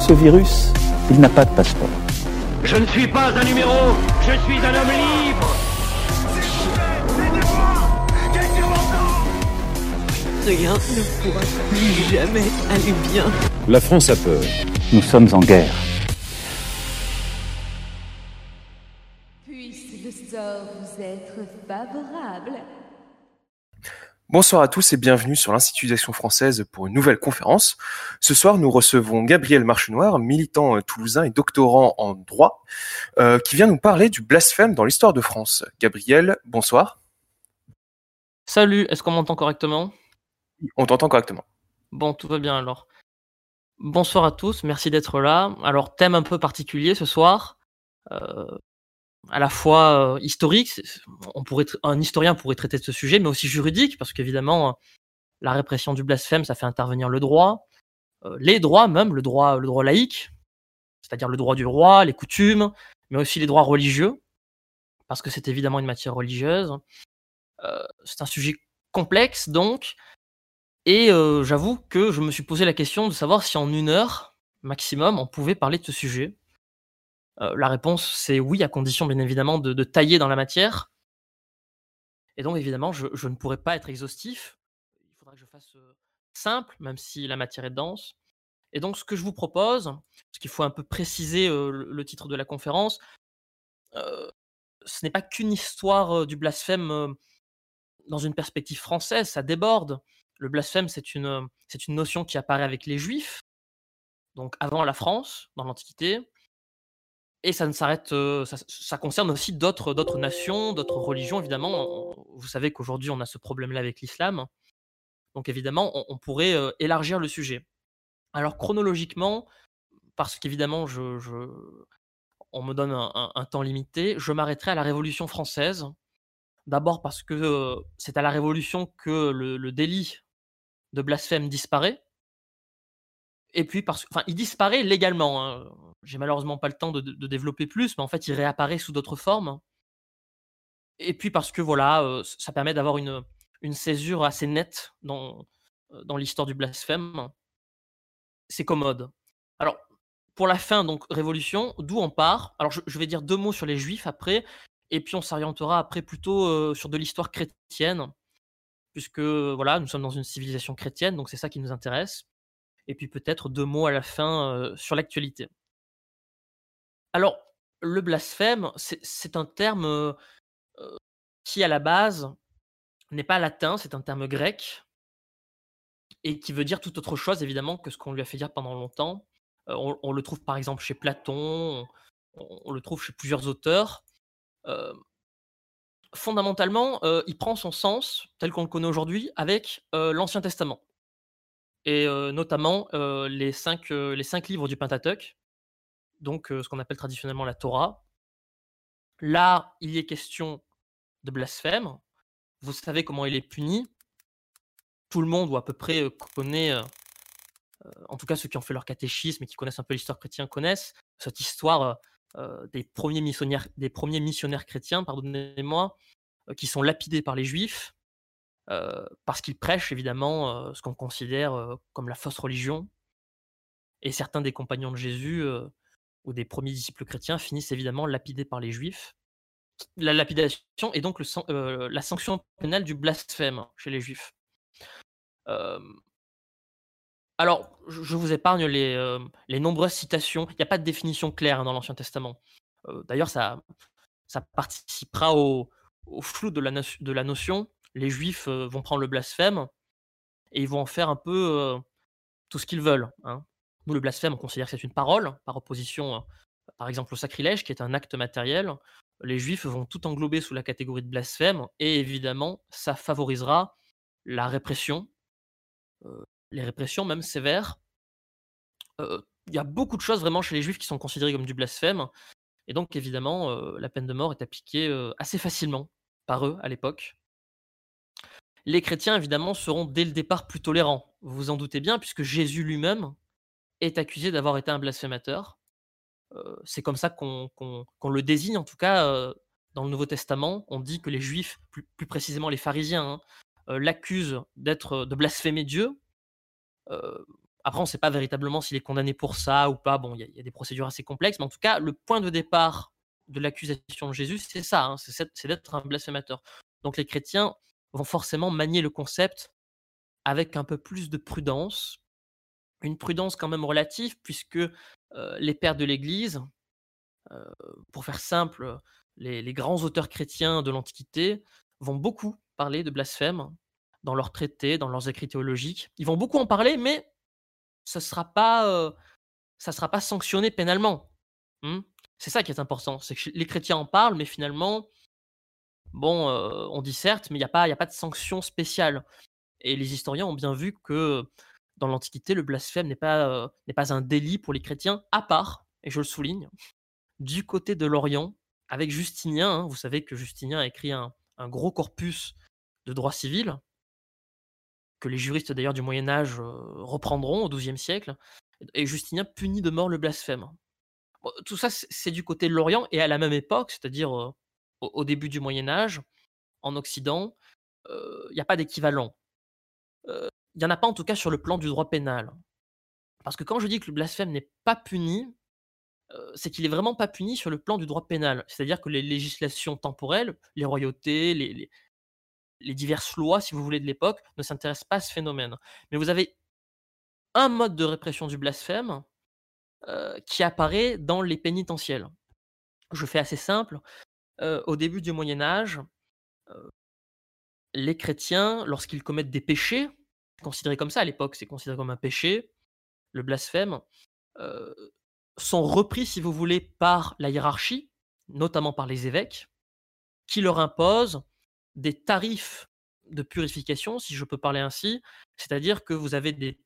Ce virus, il n'a pas de passeport. Je ne suis pas un numéro, je suis un homme libre. Rien ne pourra plus jamais aller bien. La France a peur. Nous sommes en guerre. Puisse le sort vous être favorable. Bonsoir à tous et bienvenue sur l'Institut d'Action Française pour une nouvelle conférence. Ce soir, nous recevons Gabriel Marchenoir, militant euh, toulousain et doctorant en droit, euh, qui vient nous parler du blasphème dans l'histoire de France. Gabriel, bonsoir. Salut, est-ce qu'on m'entend correctement? On t'entend correctement. Bon, tout va bien alors. Bonsoir à tous, merci d'être là. Alors, thème un peu particulier ce soir. Euh, à la fois euh, historique, on pourrait, un historien pourrait traiter de ce sujet, mais aussi juridique, parce qu'évidemment, euh, la répression du blasphème, ça fait intervenir le droit, euh, les droits même, le droit, le droit laïque, c'est-à-dire le droit du roi, les coutumes, mais aussi les droits religieux, parce que c'est évidemment une matière religieuse. C'est un sujet complexe, donc, et j'avoue que je me suis posé la question de savoir si en une heure maximum, on pouvait parler de ce sujet. La réponse, c'est oui, à condition bien évidemment de, tailler dans la matière. Et donc évidemment, je, ne pourrais pas être exhaustif. Il faudra que je fasse simple, même si la matière est dense. Et donc ce que je vous propose, parce qu'il faut un peu préciser le, titre de la conférence, ce n'est pas qu'une histoire du blasphème dans une perspective française, ça déborde. Le blasphème, c'est c'est une notion qui apparaît avec les Juifs, donc avant la France, dans l'Antiquité. Et ça ne s'arrête, ça, concerne aussi d'autres, d'autres nations, d'autres religions, évidemment. Vous savez qu'aujourd'hui, on a ce problème-là avec l'islam. Donc évidemment, on, pourrait élargir le sujet. Alors chronologiquement, parce qu'évidemment, je, on me donne un, temps limité, je m'arrêterai à la Révolution française. D'abord parce que c'est à la Révolution que le, le délit de blasphème disparaît. Et puis parce enfin, il disparaît légalement. hein. J'ai malheureusement pas le temps de, développer plus, mais en fait, il réapparaît sous d'autres formes. Et puis parce que voilà, ça permet d'avoir une, une césure assez nette dans, dans l'histoire du blasphème. C'est commode. Alors, pour la fin, donc, Révolution, d'où on part? Alors, je, vais dire deux mots sur les Juifs après, et puis on s'orientera après plutôt sur de l'histoire chrétienne, puisque voilà, nous sommes dans une civilisation chrétienne, donc c'est ça qui nous intéresse. Et puis peut-être deux mots à la fin sur l'actualité. Alors, le blasphème, c'est un terme qui, à la base, n'est pas latin, c'est un terme grec, et qui veut dire tout autre chose, évidemment, que ce qu'on lui a fait dire pendant longtemps. On, le trouve par exemple chez Platon, on, le trouve chez plusieurs auteurs. Fondamentalement, il prend son sens, tel qu'on le connaît aujourd'hui, avec l'Ancien Testament. Et notamment les, cinq, les cinq livres du Pentateuque, donc ce qu'on appelle traditionnellement la Torah. Là, il y est question de blasphème. Vous savez comment il est puni. Tout le monde, ou à peu près, connaît, en tout cas ceux qui ont fait leur catéchisme et qui connaissent un peu l'histoire chrétienne, connaissent cette histoire euh, des, premiers missionnaires, chrétiens, pardonnez-moi, qui sont lapidés par les juifs parce qu'ils prêchent évidemment ce qu'on considère comme la fausse religion. Et certains des compagnons de Jésus ou des premiers disciples chrétiens finissent évidemment lapidés par les juifs. La lapidation est donc euh, la sanction pénale du blasphème chez les juifs. Alors, je vous épargne les, nombreuses citations. Il n'y a pas de définition claire hein, dans l'Ancien Testament. Euh, d'ailleurs, ça, participera au, flou de la, de la, notion. Les Juifs euh, vont prendre le blasphème et ils vont en faire un peu tout ce qu'ils veulent. Hein. Le blasphème, on considère que c'est une parole, par opposition, par exemple, au sacrilège, qui est un acte matériel. Les Juifs vont tout englober sous la catégorie de blasphème et évidemment, ça favorisera la répression, les répressions même sévères. Il y a beaucoup de choses vraiment chez les juifs qui sont considérées comme du blasphème. Et donc évidemment, la peine de mort est appliquée assez facilement par eux à l'époque. Les chrétiens, évidemment, seront dès le départ plus tolérants. Vous vous en doutez bien, puisque Jésus lui-même est accusé d'avoir été un blasphémateur. c'est comme ça qu'on le désigne, en tout cas, dans le Nouveau Testament. On dit que les Juifs, plus, précisément les pharisiens, hein, l'accusent d'être de blasphémer Dieu, après, on ne sait pas véritablement s'il est condamné pour ça ou pas. Bon, il y, a des procédures assez complexes, mais en tout cas, le point de départ de l'accusation de Jésus, c'est ça, hein, c'est d'être un blasphémateur. Donc les chrétiens vont forcément manier le concept avec un peu plus de prudence, une prudence quand même relative, puisque les pères de l'Église, pour faire simple, les grands auteurs chrétiens de l'Antiquité vont beaucoup parler de blasphème dans leurs traités, dans leurs écrits théologiques. Ils vont beaucoup en parler, mais ça ne sera pas, sera pas sanctionné pénalement. Mmh. c'est ça qui est important, c'est que les chrétiens en parlent, mais finalement, bon, on dit certes, mais il n'y a, pas, a pas de sanction spéciale. Et les historiens ont bien vu que dans l'Antiquité, le blasphème n'est pas, euh, n'est pas un délit pour les chrétiens, à part, et je le souligne, du côté de l'Orient, avec Justinien. Hein. vous savez que Justinien a écrit un, gros corpus de droit civil, que les juristes d'ailleurs du Moyen Âge reprendront au XIIe siècle, et Justinien punit de mort le blasphème. tout ça, c'est du côté de l'Orient, et à la même époque, c'est-à-dire au, début du Moyen Âge, en Occident, il n'y a pas d'équivalent. Il n'y en a pas en tout cas sur le plan du droit pénal. Parce que quand je dis que le blasphème n'est pas puni, c'est qu'il est vraiment pas puni sur le plan du droit pénal. C'est-à-dire que les législations temporelles, les royautés, les, diverses lois, si vous voulez, de l'époque, ne s'intéressent pas à ce phénomène. Mais vous avez un mode de répression du blasphème euh, qui apparaît dans les pénitentiels. Je fais assez simple. Euh, au début du Moyen Âge, euh, les chrétiens, lorsqu'ils commettent des péchés, considérés comme ça à l'époque, c'est considéré comme un péché, le blasphème, sont repris, si vous voulez, par la hiérarchie, notamment par les évêques, qui leur imposent des tarifs de purification, si je peux parler ainsi, c'est-à-dire que vous avez des,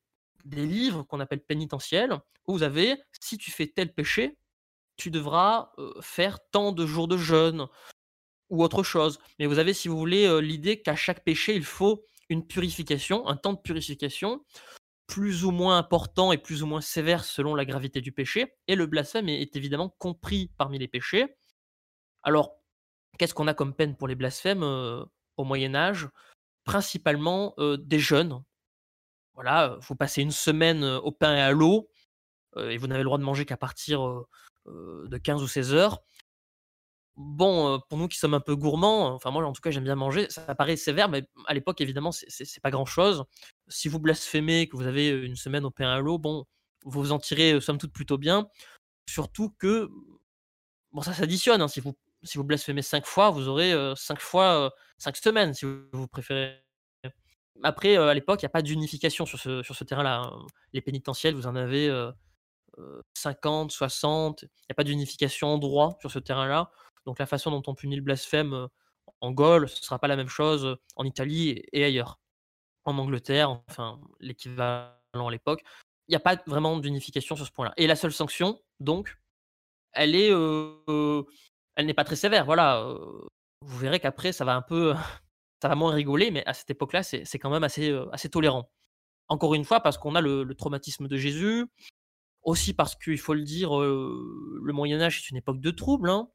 livres qu'on appelle pénitentiels, où vous avez, si tu fais tel péché, tu devras faire tant de jours de jeûne ou autre chose. Mais vous avez, si vous voulez, l'idée qu'à chaque péché, il faut une purification, un temps de purification, plus ou moins important et plus ou moins sévère selon la gravité du péché. Et le blasphème est évidemment compris parmi les péchés. Alors, Qu'est-ce qu'on a comme peine pour les blasphèmes au Moyen Âge? Principalement des jeunes. Voilà, vous passez une semaine au pain et à l'eau, et vous n'avez le droit de manger qu'à partir de 15 ou 16 heures. Bon, pour nous qui sommes un peu gourmands, enfin moi en tout cas j'aime bien manger, ça paraît sévère, mais à l'époque évidemment c'est pas grand chose. Si vous blasphémez, que vous avez une semaine au pain à bon, vous vous en tirez somme toute plutôt bien. Surtout que, bon ça s'additionne, hein, si vous si vous blasphémez cinq fois, vous aurez cinq fois cinq semaines, si vous préférez. Après, à l'époque, il n'y a pas d'unification sur ce, sur ce terrain-là. Hein. Les pénitentiels, vous en avez 50, 60. Il n'y a pas d'unification en droit sur ce terrain-là. Donc la façon dont on punit le blasphème en Gaule, ce ne sera pas la même chose en Italie et ailleurs. En Angleterre, enfin, l'équivalent à l'époque. Il n'y a pas vraiment d'unification sur ce point-là. Et la seule sanction, donc, elle est elle n'est pas très sévère. Voilà, vous verrez qu'après, ça va un peu, ça va moins rigoler, mais à cette époque-là, c'est quand même assez, tolérant. Encore une fois, parce qu'on a le, traumatisme de Jésus, aussi parce qu'il faut le dire, le Moyen Âge est une époque de troubles, hein.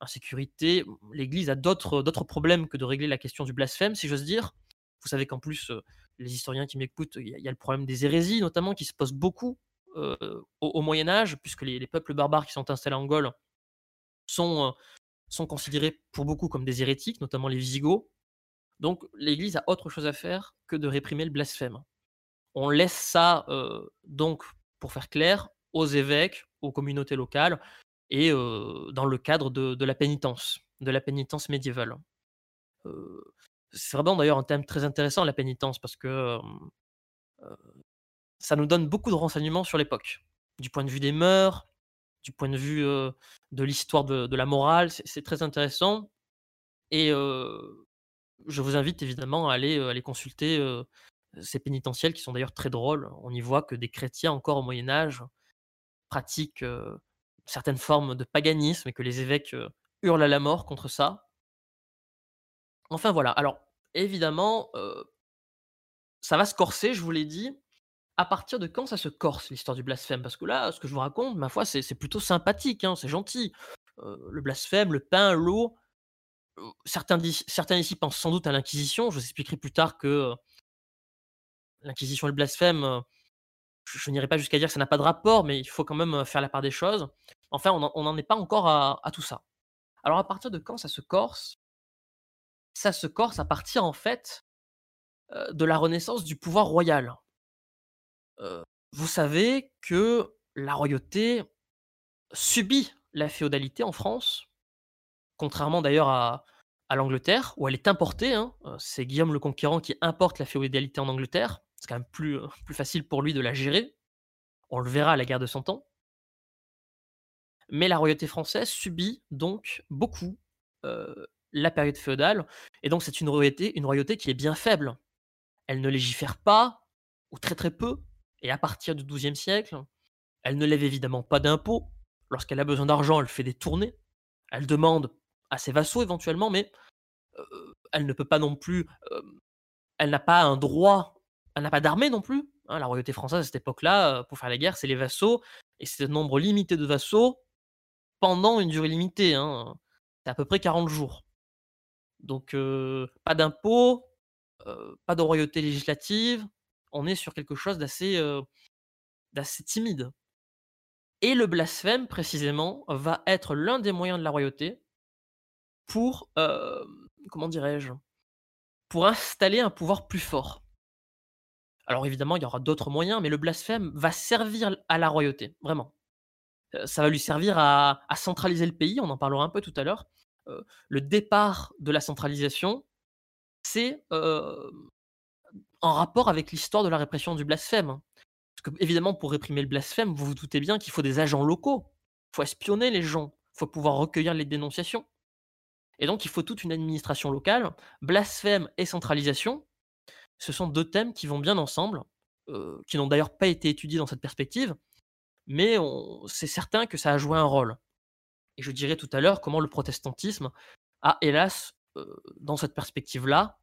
Insécurité. L'Église a d'autres problèmes que de régler la question du blasphème, si j'ose dire. Vous savez qu'en plus, les historiens qui m'écoutent, il y, a le problème des hérésies, notamment, qui se posent beaucoup au, Moyen Âge, puisque les, les, peuples barbares qui sont installés en Gaule sont, considérés pour beaucoup comme des hérétiques, notamment les Visigoths. Donc l'Église a autre chose à faire que de réprimer le blasphème. on laisse ça, euh, donc, pour faire clair, aux évêques, aux communautés locales et dans le cadre de, la pénitence, de la pénitence médiévale. C'est vraiment d'ailleurs un thème très intéressant, la pénitence, parce que ça nous donne beaucoup de renseignements sur l'époque, du point de vue des mœurs, du point de vue de l'histoire de, de, la morale, c'est très intéressant. Et je vous invite évidemment à aller, aller consulter ces pénitentiels qui sont d'ailleurs très drôles. On y voit que des chrétiens encore au Moyen Âge pratiquent certaines formes de paganisme et que les évêques hurlent à la mort contre ça. Enfin voilà. Alors évidemment, ça va se corser, je vous l'ai dit. À partir de quand ça se corse l'histoire du blasphème? Parce que là, ce que je vous raconte, ma foi, c'est plutôt sympathique, hein, c'est gentil. le blasphème, le pain, l'eau, certains, certains ici pensent sans doute à l'Inquisition. Je vous expliquerai plus tard que l'Inquisition et le blasphème, je, n'irai pas jusqu'à dire que ça n'a pas de rapport, mais il faut quand même faire la part des choses. Enfin, on n'en est pas encore à, tout ça. Alors, à partir de quand ça se corse? Ça se corse à partir, en fait, de la renaissance du pouvoir royal. vous savez que la royauté subit la féodalité en France contrairement d'ailleurs à, l'Angleterre, où elle est importée. Hein. Euh, c'est Guillaume le Conquérant qui importe la féodalité en Angleterre. C'est quand même plus, euh, plus facile pour lui de la gérer. On le verra à la guerre de Cent Ans. Mais la royauté française subit donc beaucoup euh, la période féodale, et donc c'est une royauté, une royauté qui est bien faible. Elle ne légifère pas, ou très très peu, et à partir du XIIe siècle, elle ne lève évidemment pas d'impôts. Lorsqu'elle a besoin d'argent, elle fait des tournées. Elle demande à ses vassaux éventuellement, mais elle ne peut pas non plus. elle n'a pas un droit, elle n'a pas d'armée non plus. Hein. la royauté française à cette époque-là, pour faire la guerre, c'est les vassaux, et c'est un nombre limité de vassaux pendant une durée limitée. Hein. C'est à peu près 40 jours. Donc, pas d'impôts, pas de royauté législative, on est sur quelque chose d'assez d'assez timide. Et le blasphème, précisément, va être l'un des moyens de la royauté pour, comment dirais-je, pour installer un pouvoir plus fort. Alors évidemment, il y aura d'autres moyens, mais le blasphème va servir à la royauté, vraiment. Ça va lui servir à, centraliser le pays, on en parlera un peu tout à l'heure. le départ de la centralisation, c'est en rapport avec l'histoire de la répression du blasphème. Que, évidemment, pour réprimer le blasphème, vous vous doutez bien qu'il faut des agents locaux. Il faut espionner les gens. Il faut pouvoir recueillir les dénonciations. Et donc, il faut toute une administration locale. Blasphème et centralisation, ce sont deux thèmes qui vont bien ensemble, euh, qui n'ont d'ailleurs pas été étudiés dans cette perspective, mais c'est certain que ça a joué un rôle. Et je dirais tout à l'heure comment le protestantisme a, hélas, euh, dans cette perspective-là,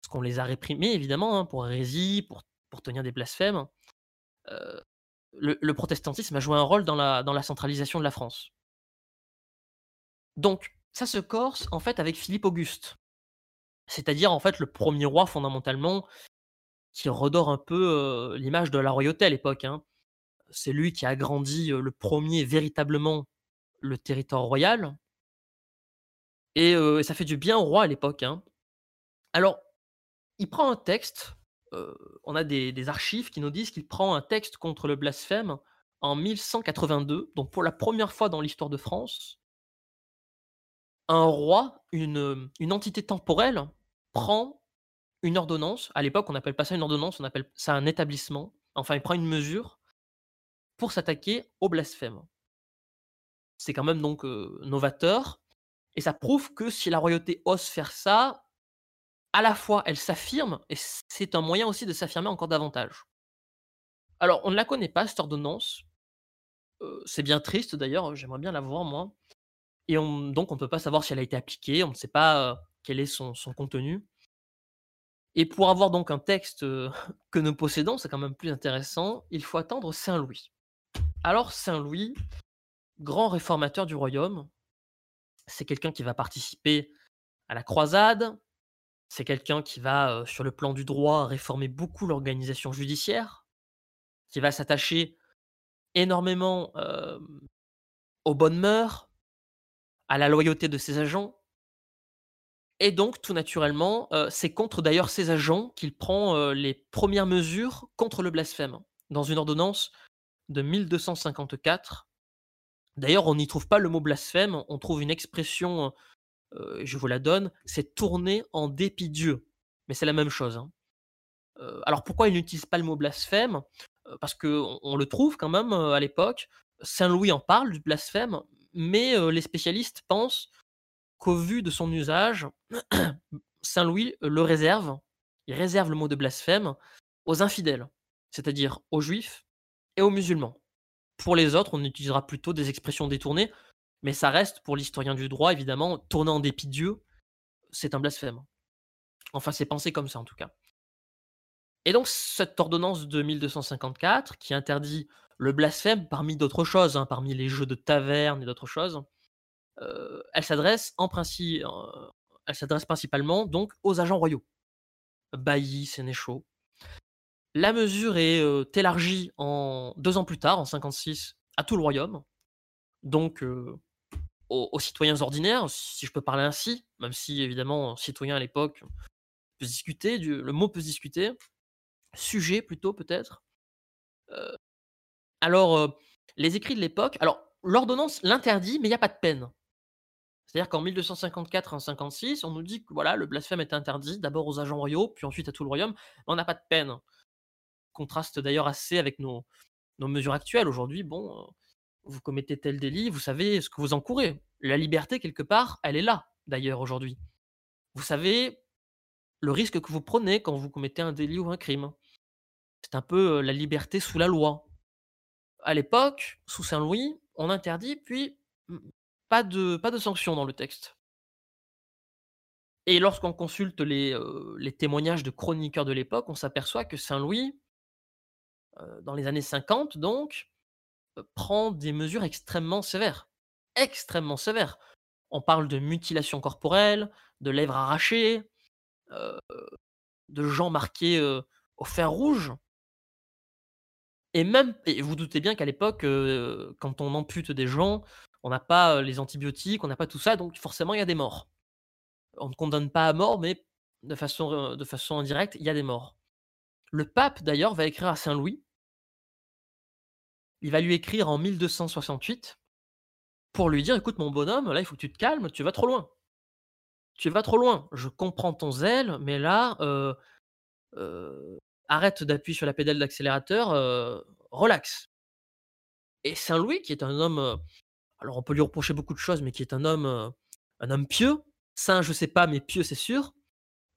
parce qu'on les a réprimés évidemment hein, pour hérésie, pour, tenir des blasphèmes, euh, le, protestantisme a joué un rôle dans la, dans la centralisation de la France. Donc, ça se corse en fait avec Philippe Auguste, c'est-à-dire en fait le premier roi fondamentalement qui redore un peu euh, l'image de la royauté à l'époque. Hein. C'est lui qui a agrandi le premier véritablement le territoire royal. Et, ça fait du bien au roi à l'époque. Hein. Alors, il prend un texte on a des, archives qui nous disent qu'il prend un texte contre le blasphème en 1182, donc pour la première fois dans l'histoire de France, un roi, une, une entité temporelle, prend une ordonnance. À l'époque, on n'appelle pas ça une ordonnance, on appelle ça un établissement. Enfin, il prend une mesure pour s'attaquer au blasphème. C'est quand même donc novateur, et ça prouve que si la royauté ose faire ça, à la fois elle s'affirme et c'est un moyen aussi de s'affirmer encore davantage. Alors, on ne la connaît pas, cette ordonnance. c'est bien triste d'ailleurs, j'aimerais bien la voir moi. Et donc, on ne peut pas savoir si elle a été appliquée, on ne sait pas quel est son, contenu. Et pour avoir donc un texte que nous possédons, c'est quand même plus intéressant, il faut attendre Saint Louis. Alors, Saint Louis, grand réformateur du royaume, c'est quelqu'un qui va participer à la croisade, c'est quelqu'un qui va, sur le plan du droit, réformer beaucoup l'organisation judiciaire, qui va s'attacher énormément aux bonnes mœurs, à la loyauté de ses agents. Et donc, tout naturellement, euh, c'est contre d'ailleurs ces agents qu'il prend euh, les premières mesures contre le blasphème, dans une ordonnance de 1254. D'ailleurs, on n'y trouve pas le mot blasphème, on trouve une expression, euh, je vous la donne, c'est tourner en dépit Dieu. Mais c'est la même chose. Hein. alors pourquoi il n'utilise pas le mot blasphème? Parce qu'on on le trouve quand même à l'époque. Saint Louis en parle du blasphème, mais les spécialistes pensent qu'au vu de son usage, Saint Louis le réserve, il réserve le mot de blasphème aux infidèles, c'est-à-dire aux juifs et aux musulmans. Pour les autres, on utilisera plutôt des expressions détournées, mais ça reste, pour l'historien du droit, évidemment, tourner en dépit de Dieu, c'est un blasphème. Enfin, c'est pensé comme ça en tout cas. Et donc, cette ordonnance de 1254, qui interdit le blasphème parmi d'autres choses, hein, parmi les jeux de taverne et d'autres choses, euh, elle s'adresse en principe, euh, principalement donc aux agents royaux, baillis, sénéchaux. La mesure est élargie en deux ans plus tard, en 56, à tout le royaume, donc aux, citoyens ordinaires, si je peux parler ainsi, même si évidemment citoyen à l'époque peut discuter, le mot peut se discuter, sujet plutôt peut-être. alors les écrits de l'époque, alors l'ordonnance l'interdit, mais il n'y a pas de peine. C'est-à-dire qu'en 1254 en 56, on nous dit que voilà, le blasphème est interdit, d'abord aux agents royaux, puis ensuite à tout le royaume, mais on n'a pas de peine. Contraste d'ailleurs assez avec nos, mesures actuelles. Aujourd'hui, bon, euh, vous commettez tel délit, vous savez ce que vous encourez. La liberté, quelque part, elle est là, d'ailleurs, aujourd'hui. Vous savez le risque que vous prenez quand vous commettez un délit ou un crime. C'est un peu euh, la liberté sous la loi. À l'époque, sous Saint-Louis, on interdit, puis pas de, pas de sanctions dans le texte. Et lorsqu'on consulte les, euh, témoignages de chroniqueurs de l'époque, on s'aperçoit que Saint-Louis, dans les années 50 donc, prend des mesures extrêmement sévères. Extrêmement sévères. On parle de mutilation corporelle, de lèvres arrachées, de gens marqués au fer rouge. Et même, et vous doutez bien qu'à l'époque, quand on ampute des gens, on n'a pas les antibiotiques, on n'a pas tout ça, donc forcément il y a des morts. On ne condamne pas à mort, mais de façon, de façon indirecte, il y a des morts. Le pape d'ailleurs va écrire à Saint Louis. Il va lui écrire en 1268 pour lui dire écoute mon bonhomme, là il faut que tu te calmes, tu vas trop loin. Tu vas trop loin. Je comprends ton zèle, mais là, euh, euh, arrête d'appuyer sur la pédale d'accélérateur, euh, relax. Et Saint Louis, qui est un homme alors on peut lui reprocher beaucoup de choses, mais qui est un homme, un homme pieux, saint je sais pas, mais pieux c'est sûr,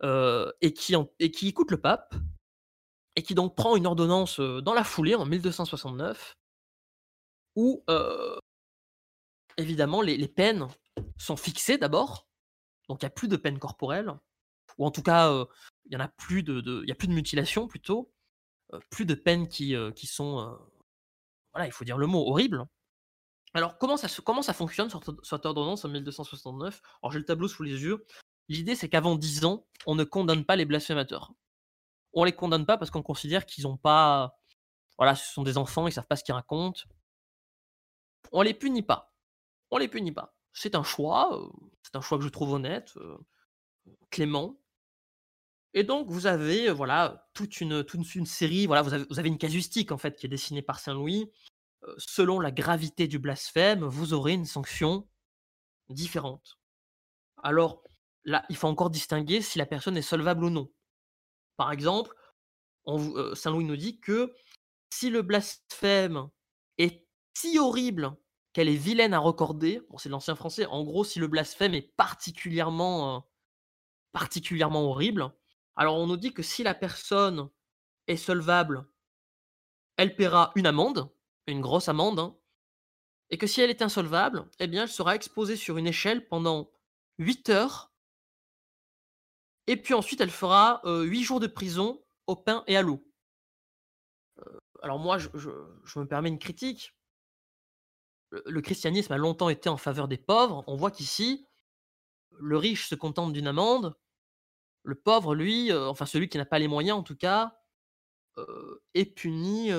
et, qui et qui écoute le pape, et qui donc prend une ordonnance dans la foulée en 1269, où évidemment les, peines sont fixées d'abord, donc il n'y a plus de peine corporelle, ou en tout cas il y en a plus de, y a plus de mutilation plutôt, plus de peines qui, sont, voilà, il faut dire le mot, horrible. Alors, comment ça, comment ça fonctionne sur cette ordonnance en 1269 Alors, j'ai le tableau sous les yeux. L'idée, c'est qu'avant 10 ans, on ne condamne pas les blasphémateurs. On les condamne pas parce qu'on considère qu'ils n'ont pas. Voilà, ce sont des enfants, ils savent pas ce qu'ils racontent. On les punit pas. On les punit pas. C'est un choix. Euh, c'est un choix que je trouve honnête, euh, clément. Et donc, vous avez, euh, voilà, toute une, toute une série. Voilà, vous avez, une casuistique, en fait, qui est dessinée par Saint-Louis selon la gravité du blasphème, vous aurez une sanction différente. Alors, là, il faut encore distinguer si la personne est solvable ou non. Par exemple, Saint-Louis nous dit que si le blasphème si horrible qu'elle est vilaine à recorder, bon, c'est l'ancien français, en gros, si le blasphème est particulièrement, particulièrement horrible, alors on nous dit que si la personne est solvable, elle paiera une amende, une grosse amende, hein, et que si elle est insolvable, eh bien, elle sera exposée sur une échelle pendant 8 heures, et puis ensuite, elle fera euh, 8 jours de prison au pain et à l'eau. Euh, alors moi, je, me permets une critique. Le, christianisme a longtemps été en faveur des pauvres. On voit qu'ici, le riche se contente d'une amende, le pauvre, lui, euh, enfin celui qui n'a pas les moyens en tout cas, euh, est puni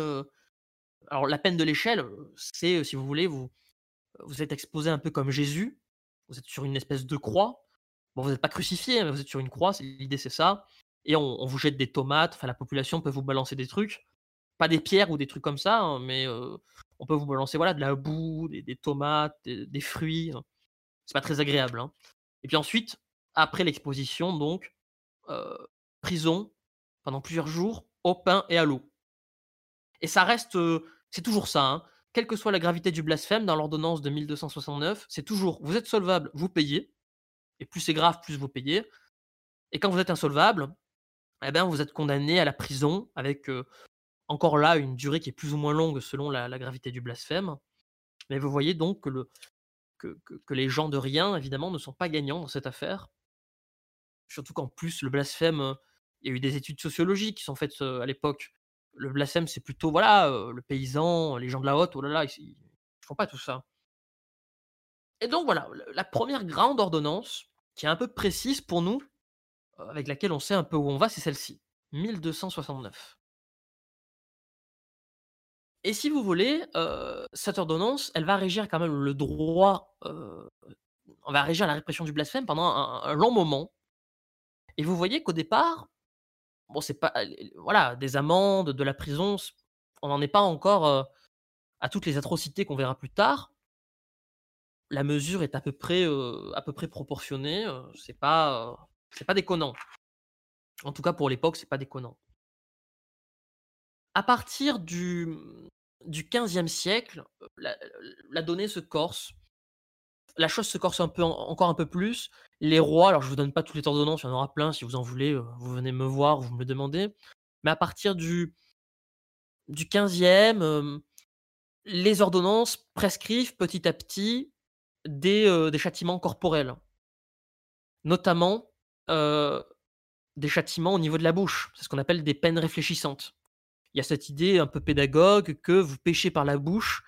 alors la peine de l'échelle, c'est, si vous voulez, vous, vous êtes exposé un peu comme Jésus, vous êtes sur une espèce de croix, bon, vous n'êtes pas crucifié, mais vous êtes sur une croix, l'idée c'est ça, et on, vous jette des tomates, enfin la population peut vous balancer des trucs, pas des pierres ou des trucs comme ça, hein, mais euh, on peut vous balancer voilà, de la boue, des, tomates, des, fruits, c'est pas très agréable. Hein. Et puis ensuite, après l'exposition, donc, euh, prison pendant plusieurs jours, au pain et à l'eau. Et ça reste, euh, c'est toujours ça, hein, quelle que soit la gravité du blasphème dans l'ordonnance de 1269, c'est toujours vous êtes solvable, vous payez, et plus c'est grave, plus vous payez. Et quand vous êtes insolvable, eh bien, vous êtes condamné à la prison avec euh, encore là une durée qui est plus ou moins longue selon la, gravité du blasphème. Mais vous voyez donc que, le, que, que, que, les gens de rien, évidemment, ne sont pas gagnants dans cette affaire. Surtout qu'en plus, le blasphème, il y a eu des études sociologiques qui sont faites euh, à l'époque. Le blasphème, c'est plutôt, voilà, euh, le paysan, les gens de la haute, oh là là, ils ne font pas tout ça. Et donc voilà, la première grande ordonnance, qui est un peu précise pour nous, euh, avec laquelle on sait un peu où on va, c'est celle-ci, 1269. Et si vous voulez, cette ordonnance, elle va régir quand même le droit, on va régir la répression du blasphème pendant un, long moment. Et vous voyez qu'au départ, bon, c'est pas, voilà, des amendes, de la prison, on n'en est pas encore à toutes les atrocités qu'on verra plus tard. La mesure est à peu près, à peu près proportionnée. c'est pas, c'est pas déconnant. En tout cas, pour l'époque, c'est pas déconnant. À partir du, du 15e siècle, la, donnée se corse. La chose se corse un peu, encore un peu plus. Les rois, alors je vous donne pas toutes les ordonnances, il y en aura plein si vous en voulez, vous venez me voir, vous me le demandez. Mais à partir du, du 15e, euh, les ordonnances prescrivent petit à petit des, châtiments corporels. Notamment des châtiments au niveau de la bouche. C'est ce qu'on appelle des peines réfléchissantes. Il y a cette idée un peu pédagogue que vous péchez par la bouche,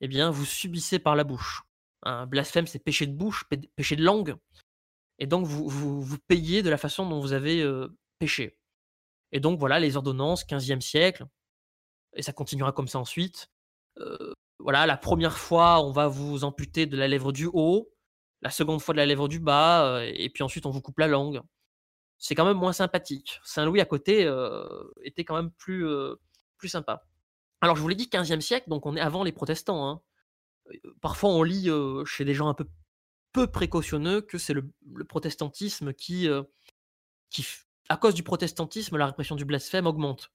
eh bien vous subissez par la bouche. Blasphème, c'est péché de bouche, péché de langue. Et donc vous, payez de la façon dont vous avez péché. Et donc voilà, les ordonnances, 15e siècle, et ça continuera comme ça ensuite. Voilà, la première fois, on va vous amputer de la lèvre du haut, la seconde fois de la lèvre du bas, et puis ensuite on vous coupe la langue. C'est quand même moins sympathique. Saint-Louis à côté était quand même plus, sympa. Alors je vous l'ai dit, 15e siècle, donc on est avant les protestants. Hein. Parfois on lit euh, chez des gens un peu peu précautionneux que c'est le, protestantisme qui, euh, qui, à cause du protestantisme, la répression du blasphème augmente.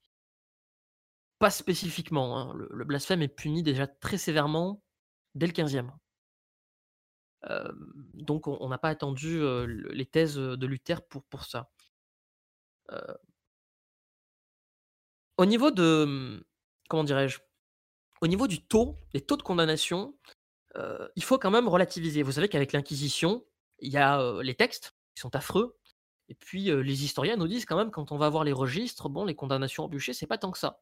Pas spécifiquement. Hein. Le, blasphème est puni déjà très sévèrement dès le 15e. Euh, donc on n'a pas attendu euh, les thèses de Luther pour, pour ça. Euh, au niveau du taux, des taux de condamnation, il faut quand même relativiser. Vous savez qu'avec l'Inquisition, il y a les textes qui sont affreux, et puis les historiens nous disent quand même, quand on va voir les registres, bon, les condamnations au bûcher, c'est pas tant que ça.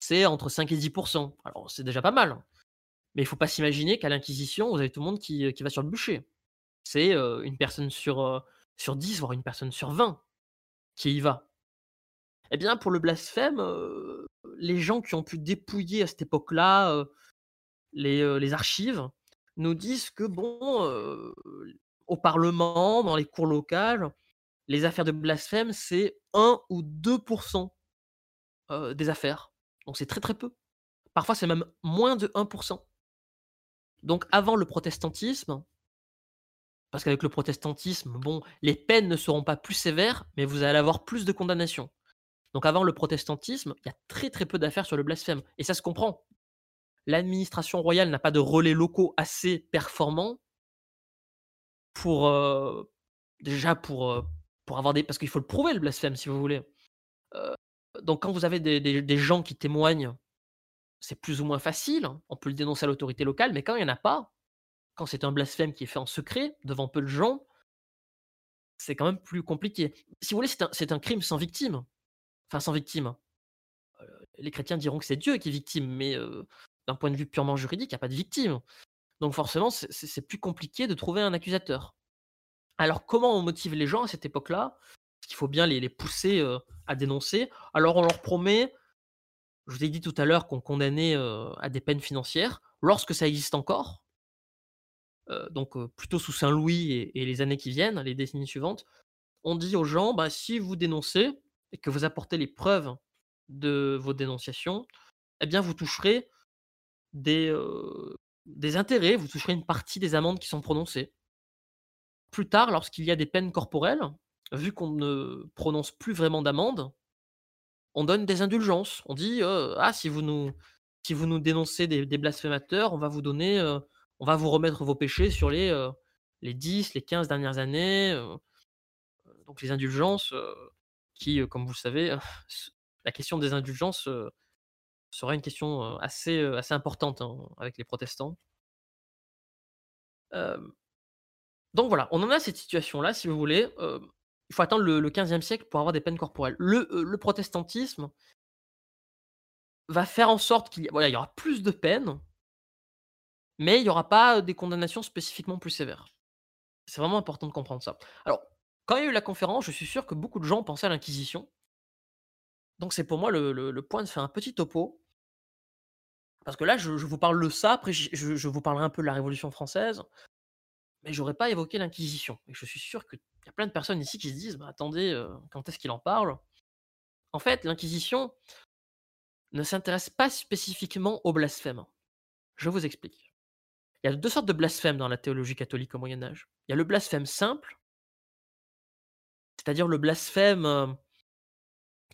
C'est entre 5 et 10%. Alors c'est déjà pas mal. Mais il faut pas s'imaginer qu'à l'Inquisition, vous avez tout le monde qui, va sur le bûcher. C'est une personne sur, sur 10, voire une personne sur 20 qui y va. Eh bien, pour le blasphème, les gens qui ont pu dépouiller à cette époque-là les, les, archives nous disent que, bon, au Parlement, dans les cours locales, les affaires de blasphème, c'est 1 ou 2% euh, des affaires. Donc c'est très très peu. Parfois, c'est même moins de 1%. Donc avant le protestantisme, parce qu'avec le protestantisme, bon, les peines ne seront pas plus sévères, mais vous allez avoir plus de condamnations. Donc avant le protestantisme, il y a très très peu d'affaires sur le blasphème. Et ça se comprend. L'administration royale n'a pas de relais locaux assez performants pour déjà pour, avoir des... Parce qu'il faut le prouver le blasphème si vous voulez. Donc quand vous avez des, gens qui témoignent, c'est plus ou moins facile, on peut le dénoncer à l'autorité locale, mais quand il n'y en a pas, quand c'est un blasphème qui est fait en secret, devant peu de gens, c'est quand même plus compliqué. Si vous voulez, c'est un, crime sans victime. Enfin, sans victime. Euh, les chrétiens diront que c'est Dieu qui est victime, mais d'un point de vue purement juridique, il n'y a pas de victime. Donc forcément, c'est plus compliqué de trouver un accusateur. Alors comment on motive les gens à cette époque-là? Parce qu'il faut bien les, pousser à dénoncer. Alors on leur promet, je vous ai dit tout à l'heure qu'on condamnait à des peines financières, lorsque ça existe encore. donc plutôt sous Saint-Louis et, et les années qui viennent, les décennies suivantes, on dit aux gens, bah, si vous dénoncez et que vous apportez les preuves de vos dénonciations, eh bien vous toucherez des, des intérêts, vous toucherez une partie des amendes qui sont prononcées. Plus tard, lorsqu'il y a des peines corporelles, vu qu'on ne prononce plus vraiment d'amendes, on donne des indulgences. On dit ah si vous nous si vous nous dénoncez des, blasphémateurs, on va vous donner on va vous remettre vos péchés sur les les 10, les 15 dernières années. donc les indulgences qui comme vous le savez la question des indulgences sera une question assez assez importante avec les protestants. Donc voilà, on en a cette situation-là, si vous voulez. il faut attendre le, le 15e siècle pour avoir des peines corporelles. Le, protestantisme va faire en sorte qu'il y, y aura plus de peines, mais il n'y aura pas des condamnations spécifiquement plus sévères. C'est vraiment important de comprendre ça. Alors, quand il y a eu la conférence, je suis sûr que beaucoup de gens pensaient à l'Inquisition. Donc c'est pour moi le, point de faire un petit topo. Parce que là, je, vous parle de ça, après je, vous parlerai un peu de la Révolution française, mais j'aurais pas évoqué l'Inquisition. Et je suis sûr qu'il y a plein de personnes ici qui se disent, bah, attendez, euh, quand est-ce qu'il en parle? En fait, l'Inquisition ne s'intéresse pas spécifiquement au blasphème. Je vous explique. Il y a deux sortes de blasphème dans la théologie catholique au Moyen Âge. Il y a le blasphème simple, c'est-à-dire le blasphème euh,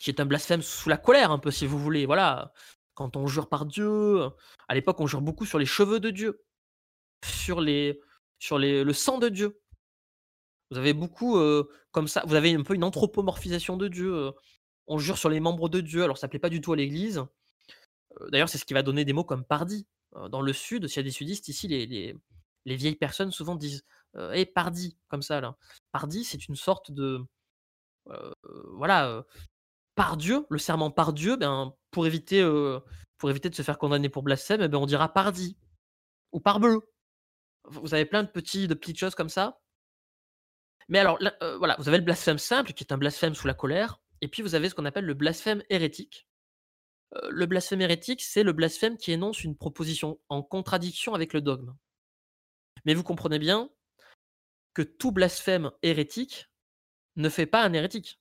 qui est un blasphème sous la colère, un peu, si vous voulez. Voilà, quand on jure par Dieu, à l'époque, on jure beaucoup sur les cheveux de Dieu, sur les, sur le sang de Dieu. Vous avez beaucoup euh, comme ça. Vous avez un peu une anthropomorphisation de Dieu. euh, on jure sur les membres de Dieu. Alors ça plaît pas du tout à l'Église. Euh, D'ailleurs, c'est ce qui va donner des mots comme pardi. Euh, Dans le sud, s'il y a des sudistes ici, les, les, les vieilles personnes souvent disent euh, Eh, pardi, comme ça là. Pardi, c'est une sorte de euh, voilà euh, par Dieu, le serment par Dieu, ben pour éviter euh, pour éviter de se faire condamner pour blasphème, eh ben, on dira pardi ou parbleu. Vous avez plein de petits de petites choses comme ça. Mais alors là, euh, voilà, vous avez le blasphème simple qui est un blasphème sous la colère, et puis vous avez ce qu'on appelle le blasphème hérétique. Euh, le blasphème hérétique, c'est le blasphème qui énonce une proposition en contradiction avec le dogme. Mais vous comprenez bien que tout blasphème hérétique ne fait pas un hérétique.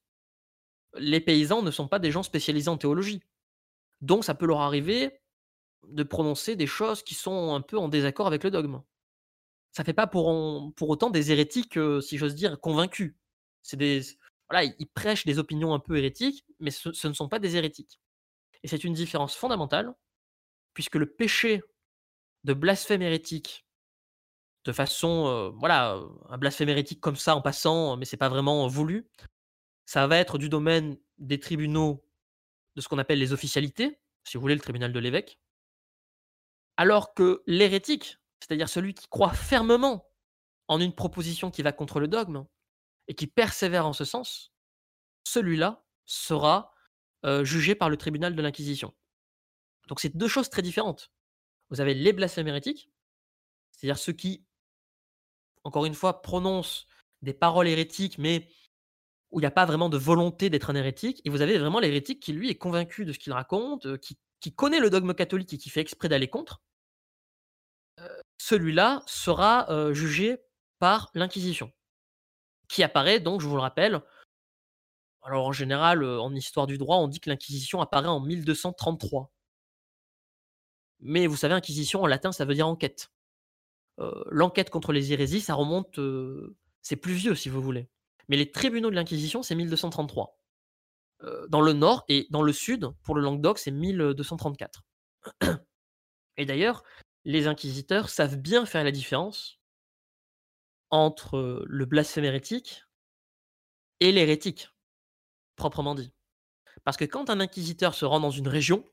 Les paysans ne sont pas des gens spécialisés en théologie. Donc ça peut leur arriver de prononcer des choses qui sont un peu en désaccord avec le dogme. Ça fait pas pour, autant des hérétiques, euh, si j'ose dire, convaincus. C'est des voilà, ils prêchent des opinions un peu hérétiques, mais ce ne sont pas des hérétiques. Et c'est une différence fondamentale, puisque le péché de blasphème hérétique, de façon, voilà, un blasphème hérétique comme ça en passant, mais c'est pas vraiment voulu, ça va être du domaine des tribunaux de ce qu'on appelle les officialités, si vous voulez, le tribunal de l'évêque. Alors que l'hérétique, c'est-à-dire celui qui croit fermement en une proposition qui va contre le dogme et qui persévère en ce sens, celui-là sera jugé par le tribunal de l'Inquisition. Donc c'est deux choses très différentes. Vous avez les blasphèmes hérétiques, c'est-à-dire ceux qui, encore une fois, prononcent des paroles hérétiques, mais où il n'y a pas vraiment de volonté d'être un hérétique, et vous avez vraiment l'hérétique qui, lui, est convaincu de ce qu'il raconte, euh, qui, connaît le dogme catholique et qui fait exprès d'aller contre. Euh, Celui-là sera euh, jugé par l'Inquisition, qui apparaît, donc, je vous le rappelle, alors en général, en histoire du droit, on dit que l'Inquisition apparaît en 1233. Mais vous savez, Inquisition en latin, ça veut dire enquête. L'enquête contre les hérésies, ça remonte, c'est plus vieux si vous voulez. Mais les tribunaux de l'Inquisition, c'est 1233. Euh, dans le nord et dans le sud, pour le Languedoc, c'est 1234. et d'ailleurs, les inquisiteurs savent bien faire la différence entre le blasphème hérétique et l'hérétique, proprement dit. Parce que quand un inquisiteur se rend dans une région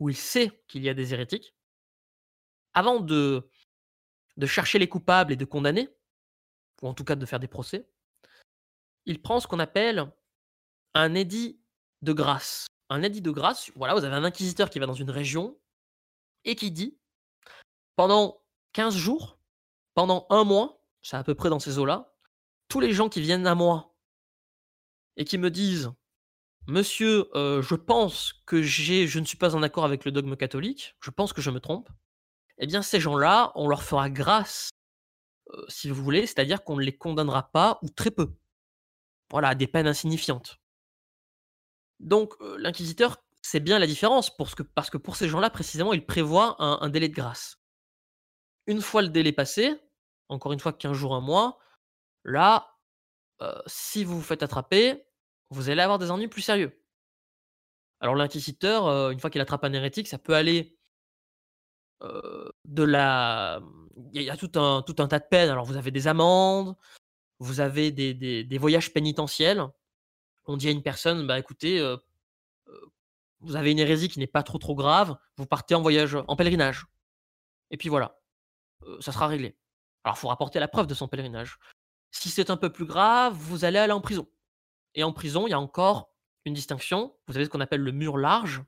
où il sait qu'il y a des hérétiques, avant de, de chercher les coupables et de condamner, ou en tout cas de faire des procès, il prend ce qu'on appelle un édit de grâce. Un édit de grâce, voilà, vous avez un inquisiteur qui va dans une région et qui dit pendant 15 jours, pendant un mois, c'est à peu près dans ces eaux-là, tous les gens qui viennent à moi et qui me disent Monsieur, euh, je pense que je ne suis pas en accord avec le dogme catholique, je pense que je me trompe, eh bien ces gens-là, on leur fera grâce euh, si vous voulez, c'est-à-dire qu'on ne les condamnera pas ou très peu. Voilà, à des peines insignifiantes. Donc euh, l'inquisiteur c'est bien la différence parce que, pour ces gens-là, précisément, il prévoit un, délai de grâce. Une fois le délai passé, encore une fois 15 jours, un mois, là, euh, si vous vous faites attraper, vous allez avoir des ennuis plus sérieux. Alors l'inquisiteur, une fois qu'il attrape un hérétique, ça peut aller de la... Il y a tout un, tout un tas de peines. Alors vous avez des amendes, vous avez des, des, voyages pénitentiels. On dit à une personne, bah écoutez, vous avez une hérésie qui n'est pas trop trop grave, vous partez en voyage, en pèlerinage. Et puis voilà, ça sera réglé. Alors il faut rapporter la preuve de son pèlerinage. Si c'est un peu plus grave, vous allez aller en prison. Et en prison, il y a encore une distinction. Vous avez ce qu'on appelle le mur large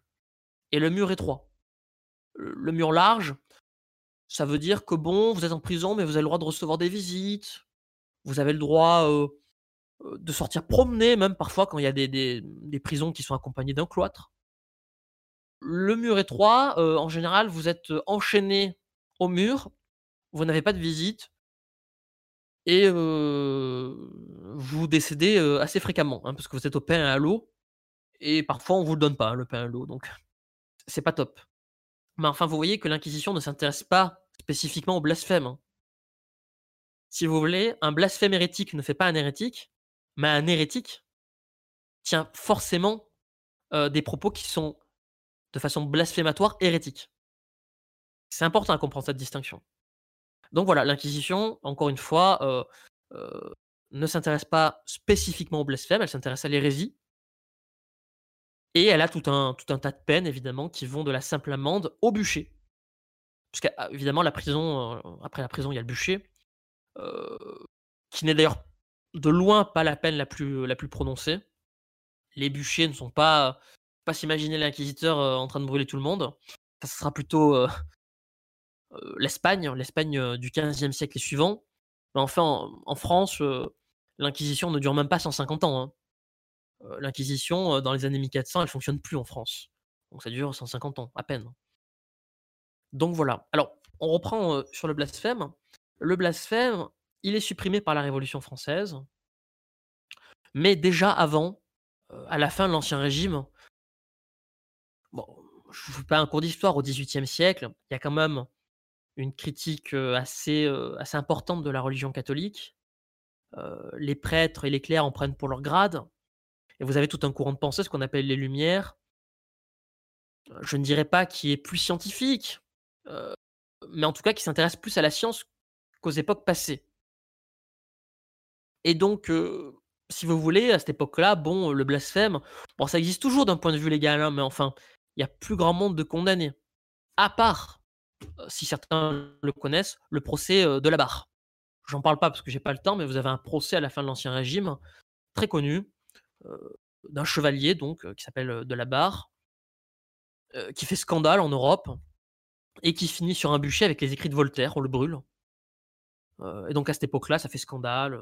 et le mur étroit. Le mur large, ça veut dire que bon, vous êtes en prison, mais vous avez le droit de recevoir des visites. Vous avez le droit de sortir promener, même parfois quand il y a des, prisons qui sont accompagnées d'un cloître. Le mur étroit, en général, vous êtes enchaîné au mur, vous n'avez pas de visite, et vous décédez assez fréquemment, hein, parce que vous êtes au pain et à l'eau, et parfois on vous le donne pas, hein, le pain et l'eau, donc c'est pas top. Mais enfin, vous voyez que l'Inquisition ne s'intéresse pas spécifiquement au blasphème. Hein. Si vous voulez, un blasphème hérétique ne fait pas un hérétique, mais un hérétique tient forcément euh, des propos qui sont de façon blasphématoire hérétiques. C'est important à comprendre cette distinction. Donc voilà, l'Inquisition, encore une fois, euh, euh, ne s'intéresse pas spécifiquement au blasphème, elle s'intéresse à l'hérésie. Et elle a tout un, tas de peines, évidemment, qui vont de la simple amende au bûcher. Parce qu'évidemment, la prison, euh, après la prison, il y a le bûcher, euh, qui n'est d'ailleurs de loin pas la peine la plus, la prononcée. Les bûchers ne sont pas. Pas s'imaginer l'inquisiteur euh, en train de brûler tout le monde. Ça sera plutôt l'Espagne, l'Espagne du 15e siècle et suivant. Enfin, en, en France, l'Inquisition ne dure même pas 150 ans. Hein. L'Inquisition, dans les années 1400, elle fonctionne plus en France. Donc ça dure 150 ans, à peine. Donc voilà. Alors, on reprend sur le blasphème. Le blasphème, il est supprimé par la Révolution française. Mais déjà avant, à la fin de l'Ancien Régime, bon, je ne fais pas un cours d'histoire au XVIIIe siècle, il y a quand même une critique assez, assez importante de la religion catholique. Euh, les prêtres et les clercs en prennent pour leur grade. Et vous avez tout un courant de pensée, ce qu'on appelle les Lumières. Je ne dirais pas qui est plus scientifique, euh, mais en tout cas qui s'intéresse plus à la science qu'aux époques passées. Et donc, euh, si vous voulez, à cette époque-là, bon, le blasphème, bon, ça existe toujours d'un point de vue légal, hein, mais enfin, il y a plus grand monde de condamnés. À part, euh, si certains le connaissent, le procès euh, de la barre. J'en parle pas parce que j'ai pas le temps, mais vous avez un procès à la fin de l'Ancien Régime, très connu, euh, d'un chevalier, donc, qui s'appelle de la barre, qui fait scandale en Europe, et qui finit sur un bûcher avec les écrits de Voltaire, on le brûle. Et donc à cette époque-là, ça fait scandale.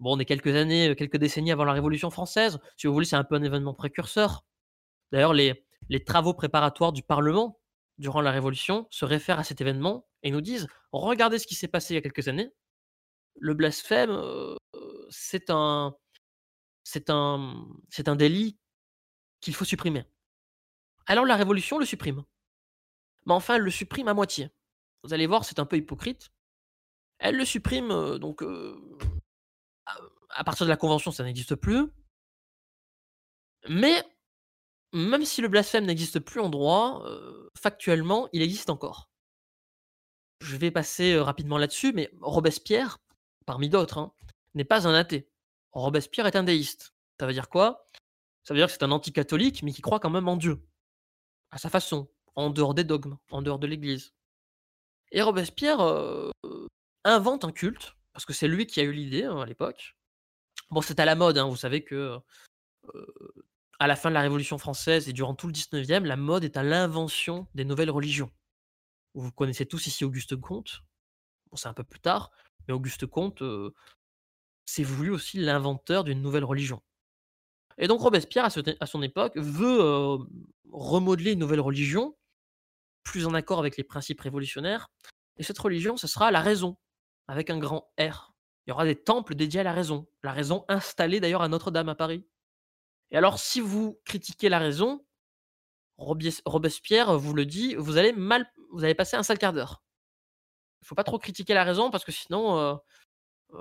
Bon, on est quelques années, quelques décennies avant la Révolution française. Si vous voulez, c'est un peu un événement précurseur. D'ailleurs, les, les travaux préparatoires du Parlement durant la Révolution se réfèrent à cet événement et nous disent regardez ce qui s'est passé il y a quelques années. Le blasphème, c'est un, c'est un, c'est un délit qu'il faut supprimer. Alors la Révolution le supprime. Mais enfin, elle le supprime à moitié. Vous allez voir, c'est un peu hypocrite. Elle le supprime, euh, donc euh, à, partir de la Convention, ça n'existe plus. Mais même si le blasphème n'existe plus en droit, euh, factuellement, il existe encore. Je vais passer rapidement là-dessus, mais Robespierre, parmi d'autres, hein, n'est pas un athée. Robespierre est un déiste. Ça veut dire quoi? Ça veut dire que c'est un anticatholique, mais qui croit quand même en Dieu. À sa façon, en dehors des dogmes, en dehors de l'Église. Et Robespierre euh, invente un culte, parce que c'est lui qui a eu l'idée hein, à l'époque. Bon, c'est à la mode, hein, vous savez que euh, à la fin de la Révolution française et durant tout le 19e, la mode est à l'invention des nouvelles religions. Vous connaissez tous ici Auguste Comte. Bon, c'est un peu plus tard, mais Auguste Comte, euh, c'est voulu aussi l'inventeur d'une nouvelle religion. Et donc Robespierre, à, son époque, veut euh, remodeler une nouvelle religion, plus en accord avec les principes révolutionnaires. Et cette religion, ce sera la raison. avec un grand R. Il y aura des temples dédiés à la raison. La raison installée d'ailleurs à Notre-Dame à Paris. Et alors, si vous critiquez la raison, Robespierre vous le dit, vous allez mal, vous allez passer un sale quart d'heure. Il faut pas trop critiquer la raison parce que sinon, euh,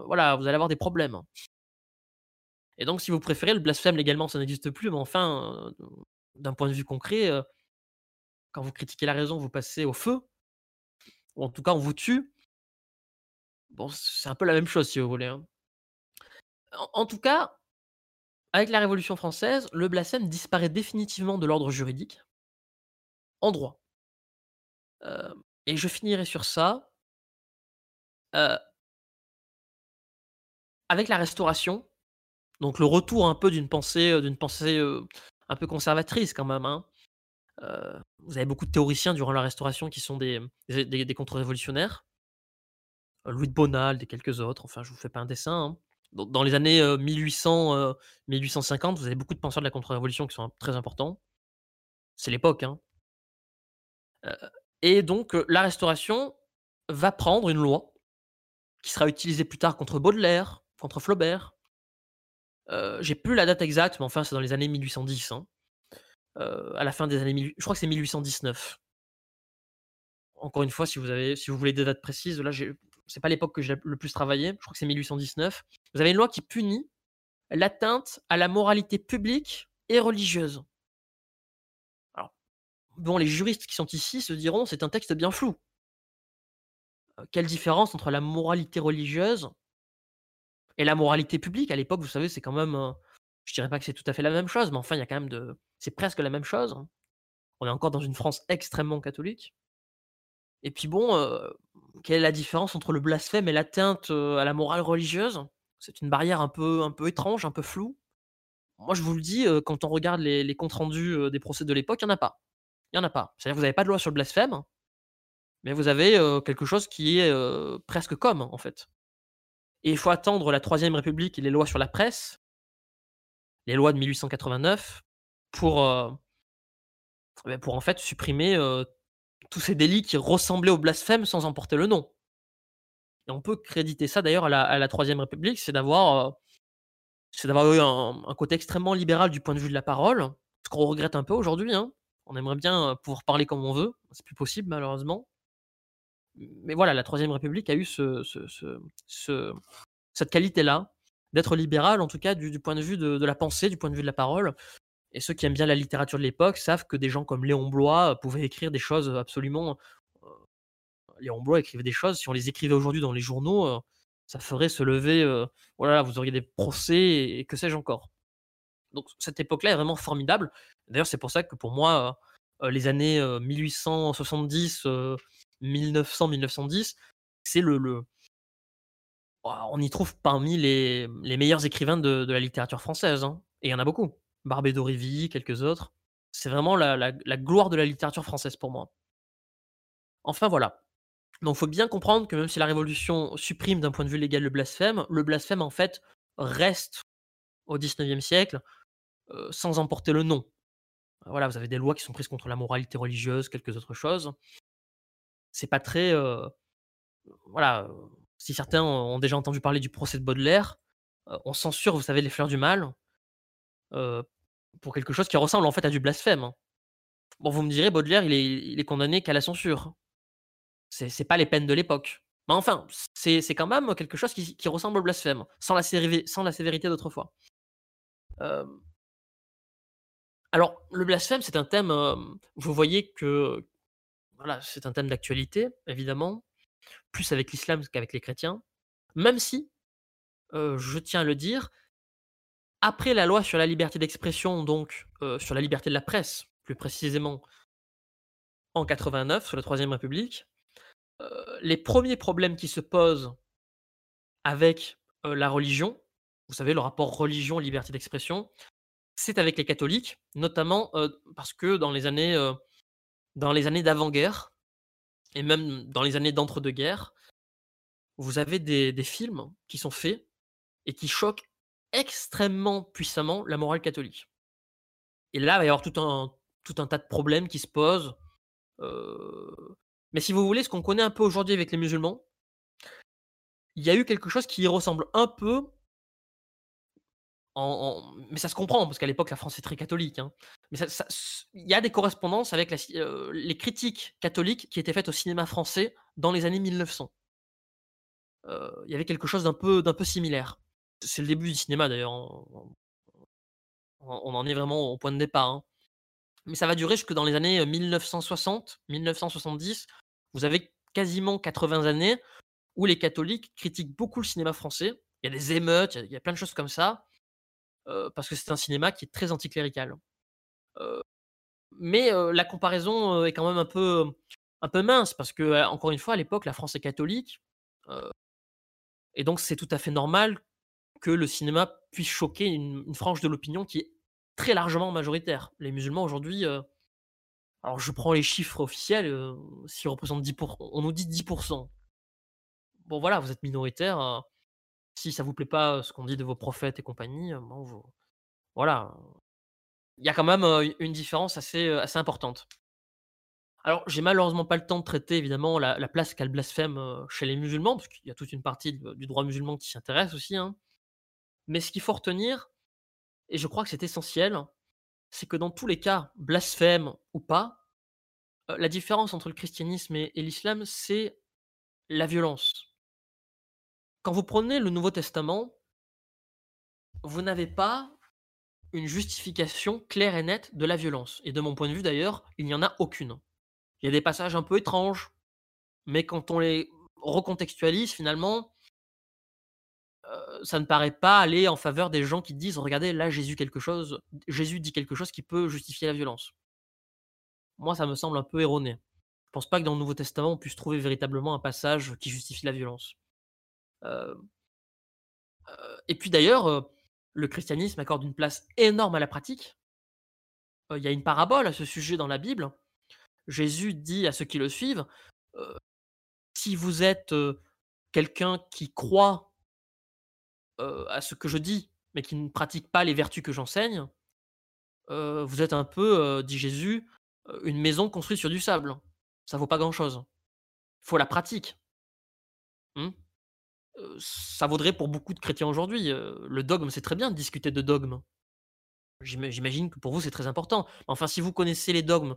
voilà, vous allez avoir des problèmes. Et donc, si vous préférez, le blasphème légalement, ça n'existe plus, mais enfin, euh, d'un point de vue concret, quand vous critiquez la raison, vous passez au feu, ou en tout cas, on vous tue. Bon, c'est un peu la même chose, si vous voulez. Hein. en tout cas, avec la Révolution française, le blasphème disparaît définitivement de l'ordre juridique, en droit. Euh, et je finirai sur ça. Euh avec la Restauration, donc le retour un peu d'une pensée, euh, d'une pensée un peu conservatrice quand même. Hein. vous avez beaucoup de théoriciens durant la Restauration qui sont des, contre-révolutionnaires. Louis de Bonald et quelques autres. Enfin, je vous fais pas un dessin. Hein dans les années 1800, 1850, vous avez beaucoup de penseurs de la contre-révolution qui sont très importants. C'est l'époque. Hein. et donc, la Restauration va prendre une loi qui sera utilisée plus tard contre Baudelaire, contre Flaubert. J'ai plus la date exacte, mais enfin, c'est dans les années 1810. Hein. à la fin des années, je crois que c'est 1819. Encore une fois, si vous avez, si vous voulez des dates précises, là, c'est pas l'époque que j'ai le plus travaillé. Je crois que c'est 1819. Vous avez une loi qui punit l'atteinte à la moralité publique et religieuse. Bon, les juristes qui sont ici se diront c'est un texte bien flou. Euh, quelle différence entre la moralité religieuse et la moralité publique À l'époque, vous savez, c'est quand même. Euh, je dirais pas que c'est tout à fait la même chose, mais enfin, il quand même de. C'est presque la même chose. On est encore dans une France extrêmement catholique. Et puis bon, euh, quelle est la différence entre le blasphème et l'atteinte à la morale religieuse? C'est une barrière un peu, un peu étrange, un peu floue. Moi, je vous le dis, quand on regarde les, comptes rendus des procès de l'époque, il n'y en a pas. Il n'y en a pas. C'est-à-dire que vous n'avez pas de loi sur le blasphème, mais vous avez quelque chose qui est presque comme, en fait. Et il faut attendre la Troisième République et les lois sur la presse, les lois de 1889, pour, ben, pour en fait supprimer tous ces délits qui ressemblaient au blasphème sans en porter le nom. Et on peut créditer ça d'ailleurs à la, Troisième République, c'est d'avoir, euh, eu un, côté extrêmement libéral du point de vue de la parole, ce qu'on regrette un peu aujourd'hui. Hein. On aimerait bien euh, pouvoir parler comme on veut, c'est plus possible malheureusement. Mais voilà, la Troisième République a eu ce, cette qualité-là, d'être libéral, en tout cas du, point de vue de, la pensée, du point de vue de la parole. Et ceux qui aiment bien la littérature de l'époque savent que des gens comme Léon Blois euh, pouvaient écrire des choses absolument Léon Blois écrivait des choses, si on les écrivait aujourd'hui dans les journaux, euh, ça ferait se lever, euh, voilà, vous auriez des procès et, que sais-je encore. Donc cette époque-là est vraiment formidable. D'ailleurs, c'est pour ça que pour moi, euh, les années 1870, 1900, 1910, c'est le, on y trouve parmi les, meilleurs écrivains de, la littérature française. Hein. Et il y en a beaucoup. Barbé d'Aurevilly, quelques autres. C'est vraiment la, gloire de la littérature française pour moi. Enfin voilà. Donc, il faut bien comprendre que même si la Révolution supprime d'un point de vue légal le blasphème, le blasphème, en fait, reste au XIXe siècle sans emporter le nom. Voilà, vous avez des lois qui sont prises contre la moralité religieuse, quelques autres choses. C'est pas très. voilà, si certains ont déjà entendu parler du procès de Baudelaire, on censure, vous savez, les fleurs du mal pour quelque chose qui ressemble en fait à du blasphème. Hein. Bon, vous me direz, Baudelaire, il est, condamné qu'à la censure. C'est pas les peines de l'époque. Mais enfin, c'est quand même quelque chose qui, ressemble au blasphème, sans la, sans la sévérité d'autrefois. alors, le blasphème, c'est un thème, vous voyez que c'est un thème d'actualité, évidemment, plus avec l'islam qu'avec les chrétiens, même si, je tiens à le dire, après la loi sur la liberté d'expression, donc sur la liberté de la presse, plus précisément en 89, sur la Troisième République, les premiers problèmes qui se posent avec la religion, vous savez, le rapport religion-liberté d'expression, c'est avec les catholiques, notamment parce que dans les années, dans les années d'avant-guerre, et même dans les années d'entre-deux-guerres, vous avez des, films qui sont faits et qui choquent extrêmement puissamment la morale catholique. Et là, il va y avoir tout un, tout un tas de problèmes qui se posent. Mais si vous voulez, ce qu'on connaît un peu aujourd'hui avec les musulmans, il y a eu quelque chose qui y ressemble un peu. Mais ça se comprend parce qu'à l'époque la France est très catholique. hein. Mais il y a des correspondances avec euh, les critiques catholiques qui étaient faites au cinéma français dans les années 1900. Euh, il y avait quelque chose d'un peu similaire. C'est le début du cinéma d'ailleurs. On, en est vraiment au point de départ. hein. Mais ça va durer jusque dans les années 1960, 1970. Vous avez quasiment 80 années où les catholiques critiquent beaucoup le cinéma français. Il y a des émeutes, il y a, plein de choses comme ça, euh, parce que c'est un cinéma qui est très anticlérical. Euh, mais la comparaison est quand même un peu, mince, parce que, encore une fois, à l'époque, la France est catholique, et donc c'est tout à fait normal que le cinéma puisse choquer une, frange de l'opinion qui est très largement majoritaire. Les musulmans aujourd'hui, alors je prends les chiffres officiels, euh, représentent 10%, on nous dit 10%. Bon voilà, vous êtes minoritaire. Si ça vous plaît pas ce qu'on dit de vos prophètes et compagnie, bon, vous- voilà. Il y a quand même une différence assez, assez importante. Alors, j'ai malheureusement pas le temps de traiter évidemment la, la place qu'a le blasphème chez les musulmans, parce qu'il y a toute une partie du droit musulman qui s'y intéresse aussi. hein. Mais ce qu'il faut retenir, et je crois que c'est essentiel, c'est que dans tous les cas, blasphème ou pas, la différence entre le christianisme et l'islam, c'est la violence. Quand vous prenez le Nouveau Testament, vous n'avez pas une justification claire et nette de la violence. Et de mon point de vue d'ailleurs, il n'y en a aucune. Il y a des passages un peu étranges, mais quand on les recontextualise finalement, euh, ça ne paraît pas aller en faveur des gens qui disent regardez là Jésus quelque chose, Jésus dit quelque chose qui peut justifier la violence. Moi, ça me semble un peu erroné. Je pense pas que dans le Nouveau Testament on puisse trouver véritablement un passage qui justifie la violence. Euh, euh, et puis d'ailleurs, euh, le christianisme accorde une place énorme à la pratique. Il y a une parabole à ce sujet dans la Bible. Jésus dit à ceux qui le suivent, si vous êtes quelqu'un qui croit à ce que je dis, mais qui ne pratique pas les vertus que j'enseigne, vous êtes un peu, dit Jésus, une maison construite sur du sable. Ça vaut pas grand-chose. Il faut la pratique. Euh, ça vaudrait pour beaucoup de chrétiens aujourd'hui. le dogme, c'est très bien de discuter de dogme. J'ima- J'imagine que pour vous, c'est très important. Enfin, si vous connaissez les dogmes,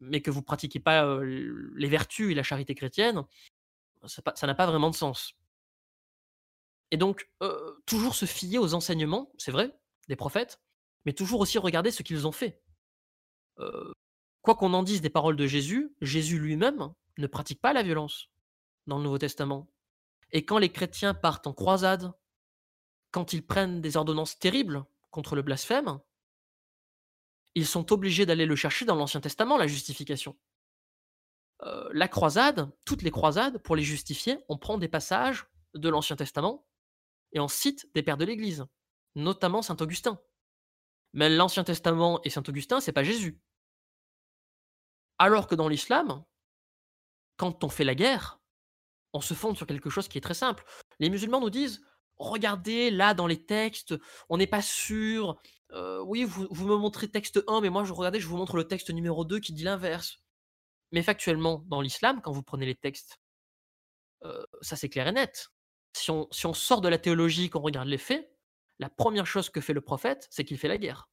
mais que vous pratiquez pas les vertus et la charité chrétienne, ça n'a pas vraiment de sens. Et donc, toujours se fier aux enseignements, c'est vrai, des prophètes, mais toujours aussi regarder ce qu'ils ont fait. Quoi qu'on en dise des paroles de Jésus, Jésus lui-même ne pratique pas la violence dans le Nouveau Testament. Et quand les chrétiens partent en croisade, quand ils prennent des ordonnances terribles contre le blasphème, ils sont obligés d'aller le chercher dans l'Ancien Testament, la justification. Euh, la croisade, toutes les croisades, pour les justifier, on prend des passages de l'Ancien Testament et on cite des pères de l'Église, notamment Saint Augustin. Mais l'Ancien Testament et Saint Augustin, c'est pas Jésus. Alors que dans l'islam, quand on fait la guerre, on se fonde sur quelque chose qui est très simple. Les musulmans nous disent regardez là dans les textes, on n'est pas sûr. Euh, oui, vous, me montrez texte 1, mais moi je regardez, je vous montre le texte numéro 2 qui dit l'inverse. Mais factuellement, dans l'islam, quand vous prenez les textes, euh, ça c'est clair et net. Si on, sort de la théologie, qu'on regarde les faits, la première chose que fait le prophète, c'est qu'il fait la guerre.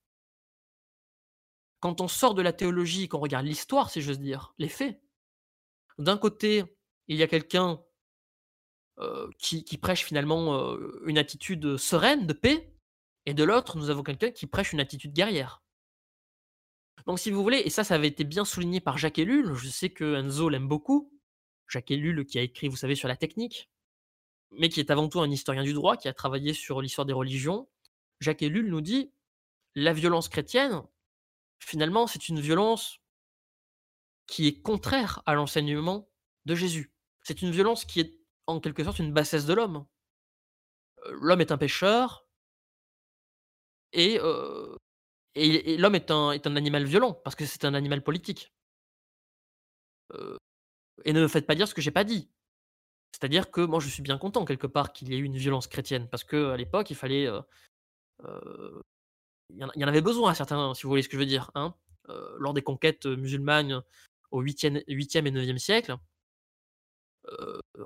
Quand on sort de la théologie, qu'on regarde l'histoire, si j'ose dire, les faits, d'un côté, il y a quelqu'un qui, qui prêche finalement euh, une attitude sereine, de paix, et de l'autre, nous avons quelqu'un qui prêche une attitude guerrière. Donc, si vous voulez, et ça, ça avait été bien souligné par Jacques Ellul, je sais que Enzo l'aime beaucoup, Jacques Ellul qui a écrit, vous savez, sur la technique, mais qui est avant tout un historien du droit, qui a travaillé sur l'histoire des religions. Jacques Ellul nous dit la violence chrétienne, finalement, c'est une violence qui est contraire à l'enseignement de Jésus. C'est une violence qui est en quelque sorte une bassesse de l'homme. L'homme est un pécheur et, l'homme est un, animal violent parce que c'est un animal politique. Et ne me faites pas dire ce que j'ai pas dit. C'est-à-dire que moi je suis bien content quelque part qu'il y ait eu une violence chrétienne parce que à l'époque il fallait, il y, en, avait besoin à certains, si vous voyez ce que je veux dire, hein, lors des conquêtes musulmanes au 8e, 8e et 9e siècle.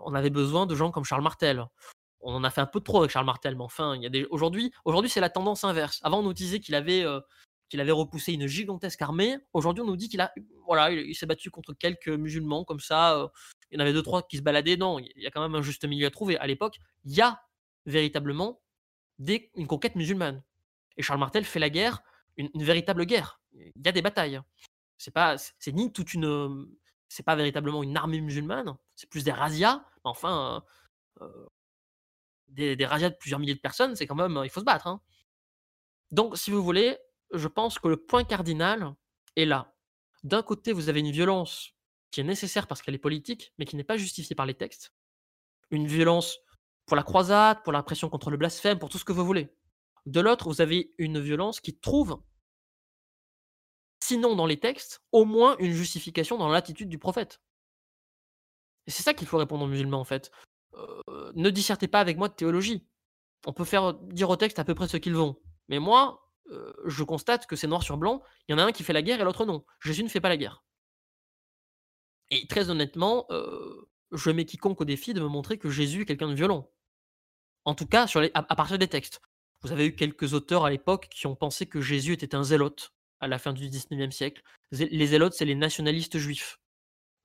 On avait besoin de gens comme Charles Martel. On en a fait un peu trop avec Charles Martel, mais enfin, il y a des... aujourd'hui, aujourd'hui c'est la tendance inverse. Avant, on nous disait qu'il avait, qu'il avait repoussé une gigantesque armée. Aujourd'hui, on nous dit qu'il a, voilà, il, s'est battu contre quelques musulmans comme ça. il y en avait deux trois qui se baladaient. Non, il y a quand même un juste milieu à trouver. À l'époque, il y a véritablement une conquête musulmane. Et Charles Martel fait la guerre, une, une véritable guerre. Il y a des batailles. C'est pas, c'est ni toute une, c'est pas véritablement une armée musulmane. C'est plus des razzias. Enfin, euh, euh, des, des razzias de plusieurs milliers de personnes, c'est quand même, il faut se battre. hein. Donc, si vous voulez, je pense que le point cardinal est là. D'un côté, vous avez une violence qui est nécessaire parce qu'elle est politique, mais qui n'est pas justifiée par les textes. Une violence pour la croisade, pour la pression contre le blasphème, pour tout ce que vous voulez. De l'autre, vous avez une violence qui trouve, sinon dans les textes, au moins une justification dans l'attitude du prophète. Et c'est ça qu'il faut répondre aux musulmans, en fait. Ne dissertez pas avec moi de théologie. On peut faire dire aux textes à peu près ce qu'ils vont. Mais moi, je constate que c'est noir sur blanc. Il y en a un qui fait la guerre et l'autre non. Jésus ne fait pas la guerre. Et très honnêtement, je mets quiconque au défi de me montrer que Jésus est quelqu'un de violent. En tout cas, à partir des textes. Vous avez eu quelques auteurs à l'époque qui ont pensé que Jésus était un zélote à la fin du 19e siècle. Les zélotes, c'est les nationalistes juifs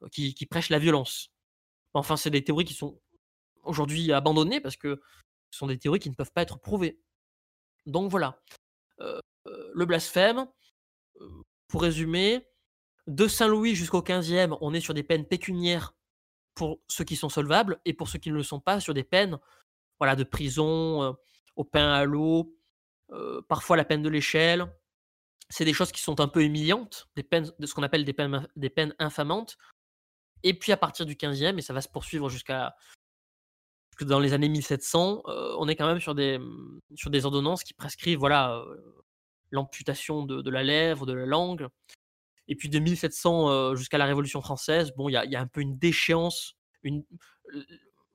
euh, qui, prêchent la violence. Enfin, c'est des théories qui sont aujourd'hui abandonnées parce que ce sont des théories qui ne peuvent pas être prouvées. Donc voilà. Euh, euh, le blasphème, pour résumer, de Saint-Louis jusqu'au 15e, on est sur des peines pécuniaires pour ceux qui sont solvables et pour ceux qui ne le sont pas, sur des peines voilà, de prison, au pain à l'eau, parfois la peine de l'échelle. C'est des choses qui sont un peu humiliantes, des peines, de ce qu'on appelle des peines, infamantes. Et puis à partir du 15e, et ça va se poursuivre jusqu'à dans les années 1700, euh, on est quand même sur des, sur des ordonnances qui prescrivent voilà, euh, l'amputation de, la lèvre, de la langue. Et puis de 1700 euh, jusqu'à la Révolution française, bon, il y a, un peu une déchéance,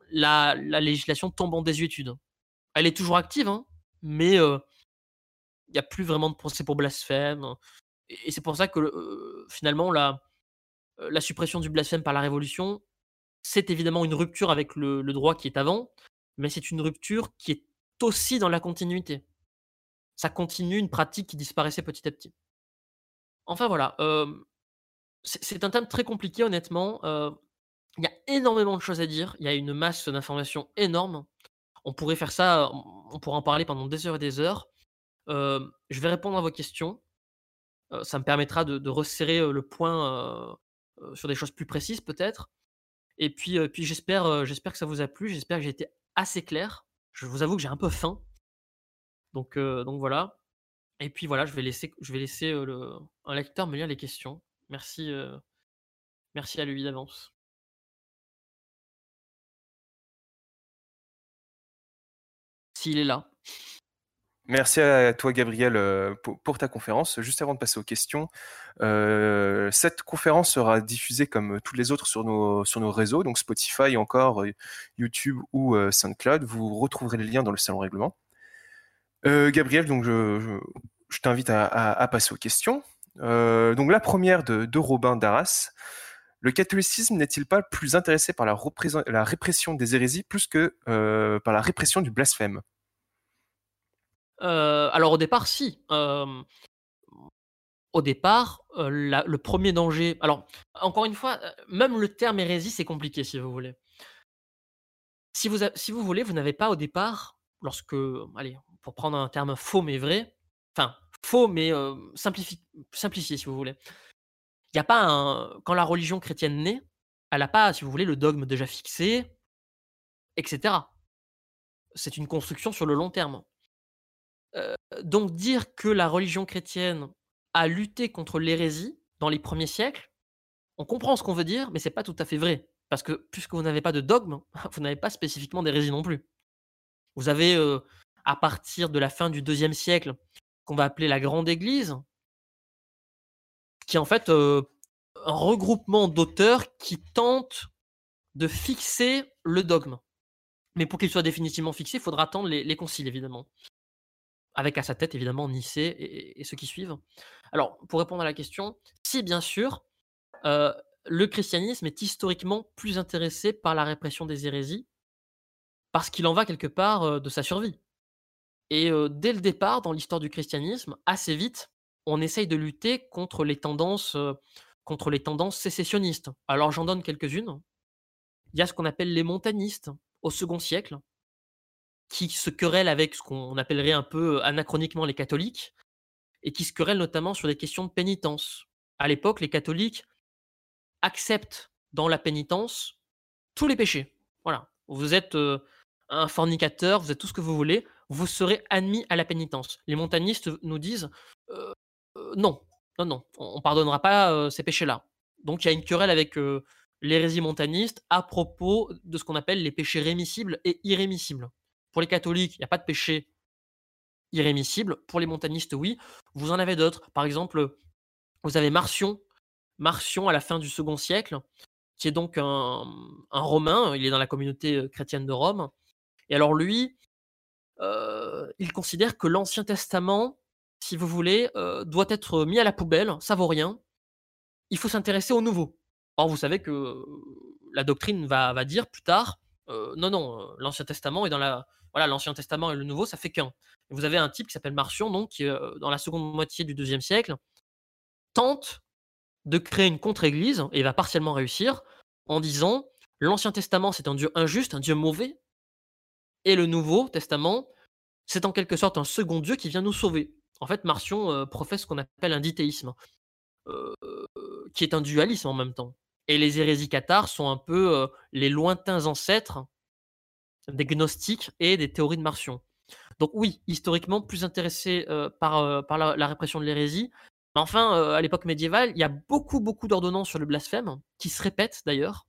la, la législation tombe en désuétude. Elle est toujours active, hein, mais il n'y a plus vraiment de procès pour blasphème. Et, et c'est pour ça que finalement, la, suppression du blasphème par la Révolution, c'est évidemment une rupture avec le, droit qui est avant, mais c'est une rupture qui est aussi dans la continuité. Ça continue une pratique qui disparaissait petit à petit. Enfin voilà, c'est un thème très compliqué honnêtement. Il y a énormément de choses à dire, il y a une masse d'informations énorme. On pourrait faire ça, on pourrait en parler pendant des heures et des heures. Je vais répondre à vos questions. Ça me permettra de, resserrer le point sur des choses plus précises peut-être. Et puis, j'espère, que ça vous a plu. J'espère que j'ai été assez clair. Je vous avoue que j'ai un peu faim. Donc, voilà. Et puis voilà, je vais laisser, un lecteur me lire les questions. Merci, merci à lui d'avance. S'il est là. Merci à toi, Gabriel, euh, pour, ta conférence. Juste avant de passer aux questions, euh, cette conférence sera diffusée comme toutes les autres sur nos, réseaux, donc Spotify, encore euh, YouTube ou SoundCloud. Vous retrouverez les liens dans le salon règlement. Gabriel, donc je, t'invite à, passer aux questions. Donc la première de, Robin d'Arras. Le catholicisme n'est-il pas plus intéressé par la, la répression des hérésies plus que par la répression du blasphème? Alors au départ, si. Au départ, le premier danger. Alors encore une fois, même le terme hérésie, c'est compliqué si vous voulez. Si vous, si vous voulez, vous n'avez pas au départ, lorsque, allez, pour prendre un terme faux mais vrai, enfin faux mais simplifi- simplifié si vous voulez. Il n'y a pas. Quand la religion chrétienne naît, elle n'a pas, si vous voulez, le dogme déjà fixé, etc. C'est une construction sur le long terme. Euh, donc dire que la religion chrétienne a lutté contre l'hérésie dans les premiers siècles, on comprend ce qu'on veut dire, mais c'est pas tout à fait vrai. Parce que puisque vous n'avez pas de dogme, vous n'avez pas spécifiquement d'hérésie non plus. Vous avez, euh, à partir de la fin du deuxième siècle, qu'on va appeler la Grande Église, qui est en fait euh, un regroupement d'auteurs qui tentent de fixer le dogme. Mais pour qu'il soit définitivement fixé, il faudra attendre les, les conciles, évidemment avec à sa tête évidemment Nicée et, ceux qui suivent. Alors, pour répondre à la question, si bien sûr, euh, le christianisme est historiquement plus intéressé par la répression des hérésies parce qu'il en va quelque part euh, de sa survie. Et euh, dès le départ, dans l'histoire du christianisme, assez vite, on essaye de lutter contre les tendances, contre les tendances sécessionnistes. Alors j'en donne quelques-unes. Il y a ce qu'on appelle les montanistes au second siècle, qui se querellent avec ce qu'on appellerait un peu anachroniquement les catholiques, et qui se querellent notamment sur des questions de pénitence. À l'époque, les catholiques acceptent dans la pénitence tous les péchés. Voilà. Vous êtes un fornicateur, vous êtes tout ce que vous voulez, vous serez admis à la pénitence. Les montanistes nous disent non, non, non, on pardonnera pas ces péchés-là. Donc il y a une querelle avec l'hérésie montaniste à propos de ce qu'on appelle les péchés rémissibles et irrémissibles. Pour les catholiques, il n'y a pas de péché irrémissible. Pour les montanistes, oui. Vous en avez d'autres. Par exemple, vous avez Marcion, Marcion à la fin du second siècle, qui est donc un, Romain. Il est dans la communauté euh, chrétienne de Rome. Et alors lui, euh, il considère que l'Ancien Testament, si vous voulez, euh, doit être mis à la poubelle. Ça vaut rien. Il faut s'intéresser au nouveau. Or, vous savez que la doctrine va, va dire plus tard, non, non, l'Ancien Testament est dans la, voilà, l'Ancien Testament et le Nouveau, ça fait qu'un. Vous avez un type qui s'appelle Marcion, donc, qui, dans la seconde moitié du deuxième siècle, tente de créer une contre-église, et il va partiellement réussir, en disant l'Ancien Testament, c'est un Dieu injuste, un Dieu mauvais, et le Nouveau Testament, c'est en quelque sorte un second Dieu qui vient nous sauver. En fait, Marcion euh, professe ce qu'on appelle un dithéisme, euh, qui est un dualisme en même temps. Et les hérésies cathares sont un peu euh, les lointains ancêtres des gnostiques et des théories de Marcion. Donc oui, historiquement plus intéressé par, par la, répression de l'hérésie, enfin, euh, à l'époque médiévale, il y a beaucoup, beaucoup d'ordonnances sur le blasphème, qui se répètent d'ailleurs.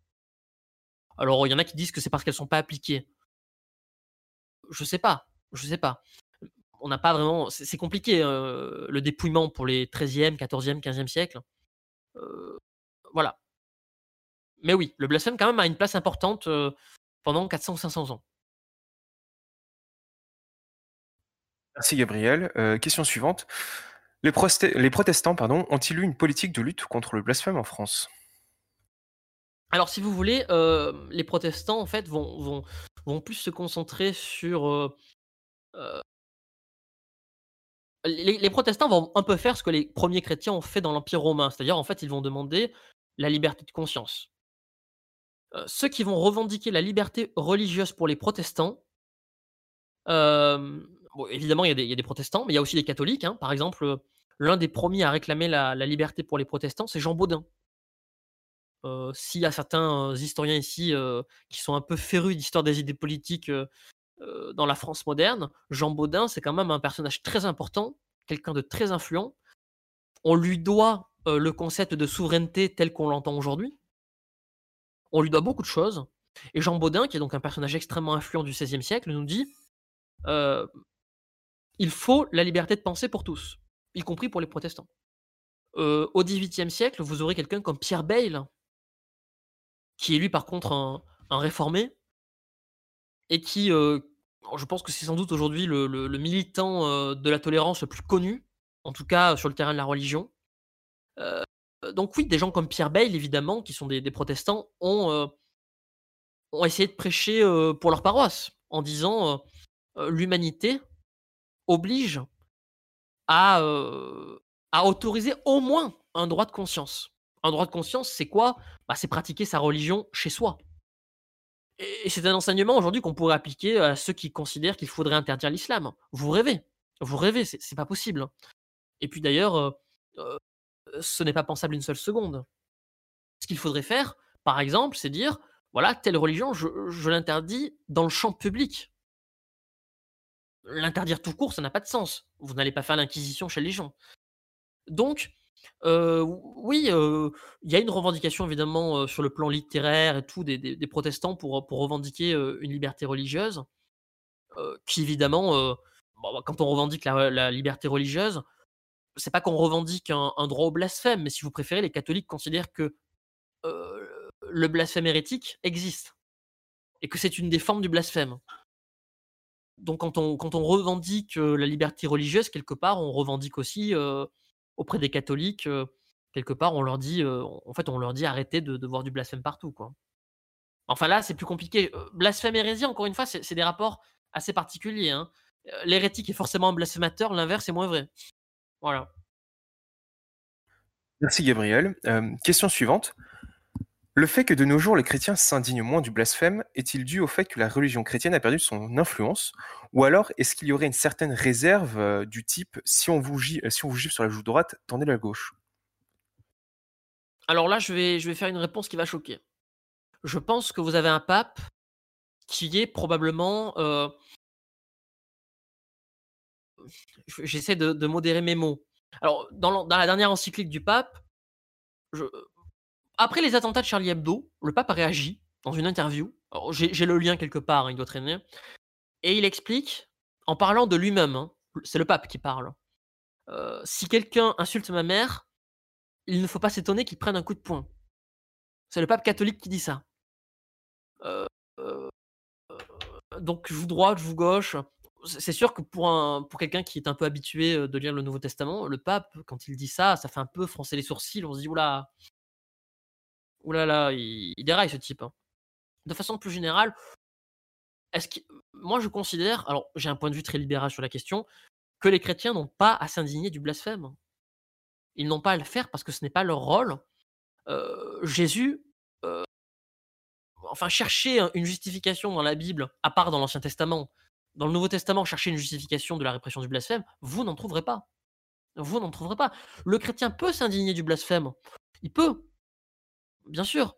Alors, il y en a qui disent que c'est parce qu'elles sont pas appliquées. Je sais pas, je sais pas. On n'a pas vraiment. C'est compliqué, euh, le dépouillement pour les 13e, 14e, 15e siècles. Euh, voilà. Mais oui, le blasphème, quand même, a une place importante pendant 400 ou 500 ans. Merci Gabriel. question suivante. Les, protestants pardon, ont-ils eu une politique de lutte contre le blasphème en France? Alors, si vous voulez, euh, les protestants, en fait, vont, vont, vont plus se concentrer sur... Euh, euh, les, protestants vont un peu faire ce que les premiers chrétiens ont fait dans l'Empire romain, c'est-à-dire, en fait, ils vont demander la liberté de conscience. Ceux qui vont revendiquer la liberté religieuse pour les protestants, évidemment, il y, a des, protestants, mais il y a aussi des catholiques. Hein. Par exemple, euh, l'un des premiers à réclamer la, liberté pour les protestants, c'est Jean Baudin. Euh, s'il y a certains euh, historiens ici qui sont un peu férus d'histoire des idées politiques dans la France moderne, Jean Baudin, c'est quand même un personnage très important, quelqu'un de très influent. On lui doit le concept de souveraineté tel qu'on l'entend aujourd'hui. On lui doit beaucoup de choses. Et Jean Baudin, qui est donc un personnage extrêmement influent du XVIe siècle, nous dit il faut la liberté de penser pour tous, y compris pour les protestants. Euh, au XVIIIe siècle, vous aurez quelqu'un comme Pierre Bayle, qui est lui par contre un, réformé, et qui, euh, je pense que c'est sans doute aujourd'hui le, militant euh, de la tolérance le plus connu, en tout cas sur le terrain de la religion. Donc oui, des gens comme Pierre Bayle, évidemment, qui sont des, protestants, ont, essayé de prêcher pour leur paroisse, en disant l'humanité oblige à, autoriser au moins un droit de conscience. Un droit de conscience, c'est quoi? Bah, C'est pratiquer sa religion chez soi. Et c'est un enseignement aujourd'hui qu'on pourrait appliquer à ceux qui considèrent qu'il faudrait interdire l'islam. Vous rêvez. Vous rêvez, c'est pas possible. Et puis d'ailleurs, ce n'est pas pensable une seule seconde. Ce qu'il faudrait faire, par exemple, c'est dire, voilà, telle religion, je l'interdis dans le champ public l'interdire tout court, ça n'a pas de sens. Vous n'allez pas faire l'inquisition chez les gens. Donc, euh, oui, euh, il y a une revendication évidemment euh, sur le plan littéraire et tout des, protestants pour, pour revendiquer une liberté religieuse, qui évidemment, quand on revendique la, liberté religieuse, c'est pas qu'on revendique un, droit au blasphème, mais si vous préférez, les catholiques considèrent que le blasphème hérétique existe et que c'est une des formes du blasphème donc quand on, quand on revendique la liberté religieuse, quelque part, on revendique aussi auprès des catholiques quelque part, on leur dit, en fait, on leur dit arrêtez de, de voir du blasphème partout, quoi. Enfin là, c'est plus compliqué. Blasphème hérésie, encore une fois, c'est des rapports assez particuliers. Hein. L'hérétique est forcément un blasphémateur, l'inverse est moins vrai. Voilà. Merci Gabriel. question suivante. Le fait que de nos jours les chrétiens s'indignent moins du blasphème est-il dû au fait que la religion chrétienne a perdu son influence? Ou alors est-ce qu'il y aurait une certaine réserve euh, du type si on, vous gifle, si sur la joue droite, tendez la gauche? Alors là, je vais, je vais faire une réponse qui va choquer. Je pense que vous avez un pape qui est probablement. Euh, j'essaie de, modérer mes mots. Alors, dans, la dernière encyclique du pape, après les attentats de Charlie Hebdo, le pape a réagi dans une interview. J'ai le lien quelque part, hein, il doit traîner. Et il explique, en parlant de lui-même, hein, c'est le pape qui parle. Euh, si quelqu'un insulte ma mère, il ne faut pas s'étonner qu'il prenne un coup de poing. C'est le pape catholique qui dit ça. Euh, euh, donc je vous droite, je vous gauche. C'est sûr que pour, un, pour quelqu'un qui est un peu habitué de lire le Nouveau Testament, le pape, quand il dit ça, ça fait un peu froncer les sourcils. On se dit, oula, Ouh là il, déraille ce type. Hein. De façon plus générale, est-ce que moi je considère, alors j'ai un point de vue très libéral sur la question, que les chrétiens n'ont pas à s'indigner du blasphème. Ils n'ont pas à le faire parce que ce n'est pas leur rôle. Jésus, enfin chercher une justification dans la Bible, à part dans l'Ancien Testament, dans le Nouveau Testament, chercher une justification de la répression du blasphème, vous n'en trouverez pas. Vous n'en trouverez pas. Le chrétien peut s'indigner du blasphème. Il peut bien sûr.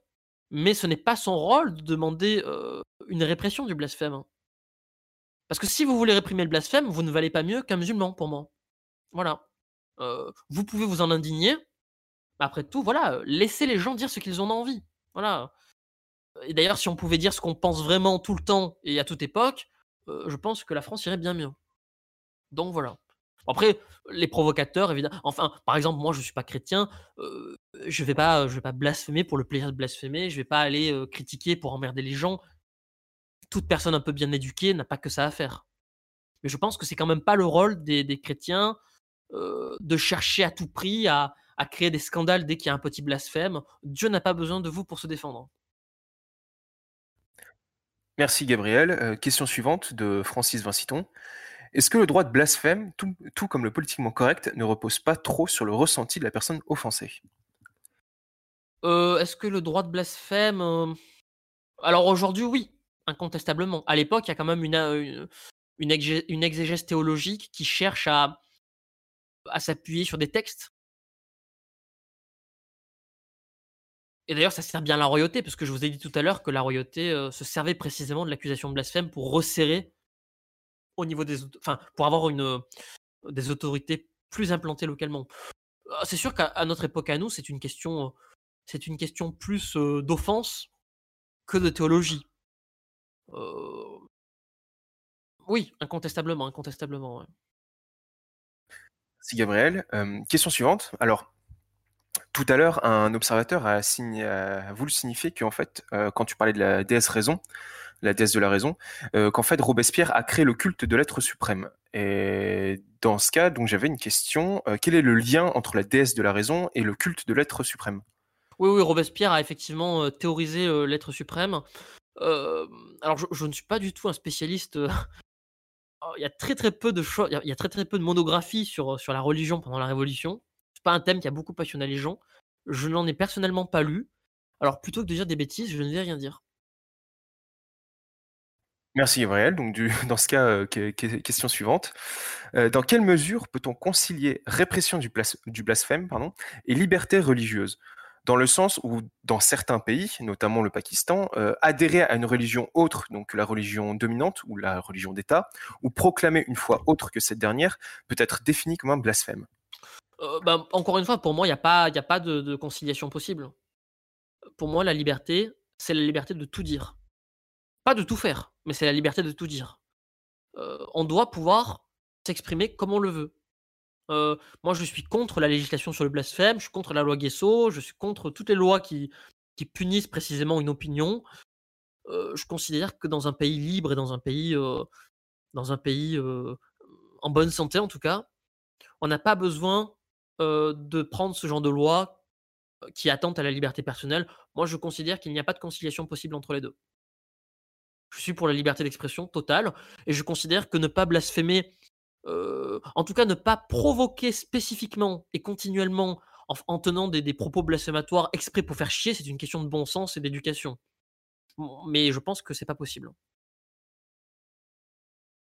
Mais ce n'est pas son rôle de demander une répression du blasphème. Parce que si vous voulez réprimer le blasphème, vous ne valez pas mieux qu'un musulman pour moi. Voilà. vous pouvez vous en indigner. Après tout, voilà, laissez les gens dire ce qu'ils ont envie. Voilà. Et d'ailleurs, si on pouvait dire ce qu'on pense vraiment tout le temps et à toute époque, je pense que la France irait bien mieux. Donc voilà. Après, les provocateurs, évidemment. Enfin, par exemple, moi, je ne suis pas chrétien. Euh, je ne vais, pas, vais pas blasphémer pour le plaisir de blasphémer. Je ne vais pas aller euh, critiquer pour emmerder les gens. Toute personne un peu bien éduquée n'a pas que ça à faire. Mais je pense que c'est quand même pas le rôle des, chrétiens euh, de chercher à tout prix à créer des scandales dès qu'il y a un petit blasphème. Dieu n'a pas besoin de vous pour se défendre. Merci Gabriel. question suivante de Francis Vinciton. Est-ce que le droit de blasphème, tout, comme le politiquement correct, ne repose pas trop sur le ressenti de la personne offensée? Euh, Est-ce que le droit de blasphème... Euh, alors aujourd'hui, oui, incontestablement. À l'époque, il y a quand même une, euh, exégèse théologique qui cherche à s'appuyer sur des textes. Et d'ailleurs, ça sert bien la royauté, parce que je vous ai dit tout à l'heure que la royauté se servait précisément de l'accusation de blasphème pour resserrer au niveau des, enfin, pour avoir une, des autorités plus implantées localement. Ah, c'est sûr qu'à notre époque à nous, c'est une question, c'est une question plus d'offense que de théologie. Oui, incontestablement, incontestablement. Merci Gabriel. question suivante. Alors, tout à l'heure, un observateur a, voulu signifier qu'en fait, quand tu parlais de la déesse raison, la déesse de la raison, euh, qu'en fait Robespierre a créé le culte de l'être suprême. Et dans ce cas, donc j'avais une question euh, quel est le lien entre la déesse de la raison et le culte de l'être suprême? Oui, oui, Robespierre a effectivement euh, théorisé l'être suprême. alors, je, ne suis pas du tout un spécialiste. Il y a très très peu de choses, il y, a très très peu de monographies sur la religion pendant la Révolution. C'est pas un thème qui a beaucoup passionné les gens. Je n'en ai personnellement pas lu. Alors plutôt que de dire des bêtises, je ne vais rien dire. Merci Gabriel. Donc dans ce cas, euh, question suivante. Euh, dans quelle mesure peut-on concilier répression du, blasphème pardon, et liberté religieuse? Dans le sens où, dans certains pays, notamment le Pakistan, euh, adhérer à une religion autre donc la religion dominante ou la religion d'État, ou proclamer une foi autre que cette dernière, peut être défini comme un blasphème. Ben, encore une fois, pour moi, il n'y a pas, de conciliation possible. Pour moi, la liberté, c'est la liberté de tout dire. Pas de tout faire, mais c'est la liberté de tout dire. Euh, on doit pouvoir s'exprimer comme on le veut. Euh, moi, je suis contre la législation sur le blasphème, je suis contre la loi Guesso, je suis contre toutes les lois qui, punissent précisément une opinion. Euh, je considère que dans un pays libre et dans un pays, dans un pays en bonne santé en tout cas, on n'a pas besoin de prendre ce genre de loi qui attentent à la liberté personnelle. Moi, je considère qu'il n'y a pas de conciliation possible entre les deux. Je suis pour la liberté d'expression totale et je considère que ne pas blasphémer, euh, en tout cas ne pas provoquer spécifiquement et continuellement en, en tenant des, propos blasphématoires exprès pour faire chier, c'est une question de bon sens et d'éducation. Mais je pense que c'est pas possible.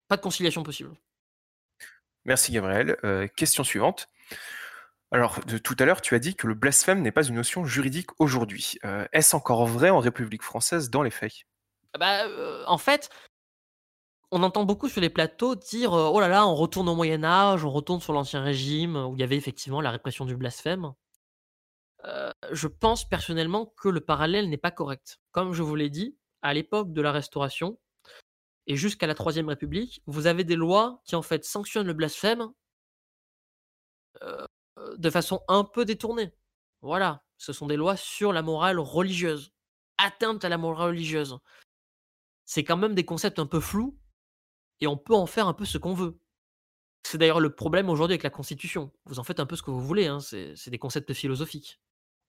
Pas de conciliation possible. Merci Gabriel. Euh, question suivante. Alors, de tout à l'heure, tu as dit que le blasphème n'est pas une notion juridique aujourd'hui. Euh, Est-ce encore vrai en République française dans les faits? Bah, euh, En fait, on entend beaucoup sur les plateaux dire euh, Oh là là, on retourne au Moyen-Âge, on retourne sur l'Ancien Régime, où il y avait effectivement la répression du blasphème. Je pense personnellement que le parallèle n'est pas correct. Comme je vous l'ai dit, à l'époque de la Restauration, et jusqu'à la Troisième République, vous avez des lois qui en fait sanctionnent le blasphème de façon un peu détournée. Voilà, ce sont des lois sur la morale religieuse, atteinte à la morale religieuse. C'est quand même des concepts un peu flous, et on peut en faire un peu ce qu'on veut. C'est d'ailleurs le problème aujourd'hui avec la Constitution. Vous en faites un peu ce que vous voulez, hein. c'est des concepts philosophiques.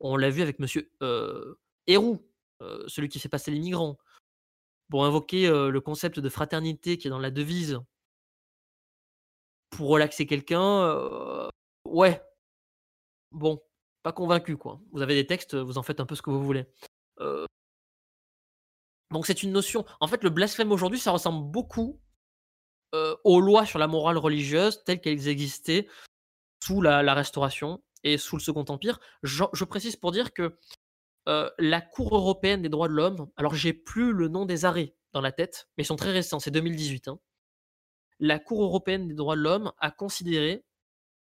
On l'a vu avec Monsieur euh, Héroux, euh, celui qui fait passer les migrants pour invoquer euh, le concept de fraternité qui est dans la devise, pour relaxer quelqu'un, ouais. Bon, pas convaincu quoi. Vous avez des textes, vous en faites un peu ce que vous voulez. Euh... Donc c'est une notion. En fait, le blasphème aujourd'hui, ça ressemble beaucoup aux lois sur la morale religieuse telles qu'elles existaient sous la, Restauration et sous le Second Empire. Je, précise pour dire que la Cour européenne des droits de l'homme, alors j'ai plus le nom des arrêts dans la tête, mais ils sont très récents, c'est 2018. Hein. La Cour européenne des droits de l'homme a considéré,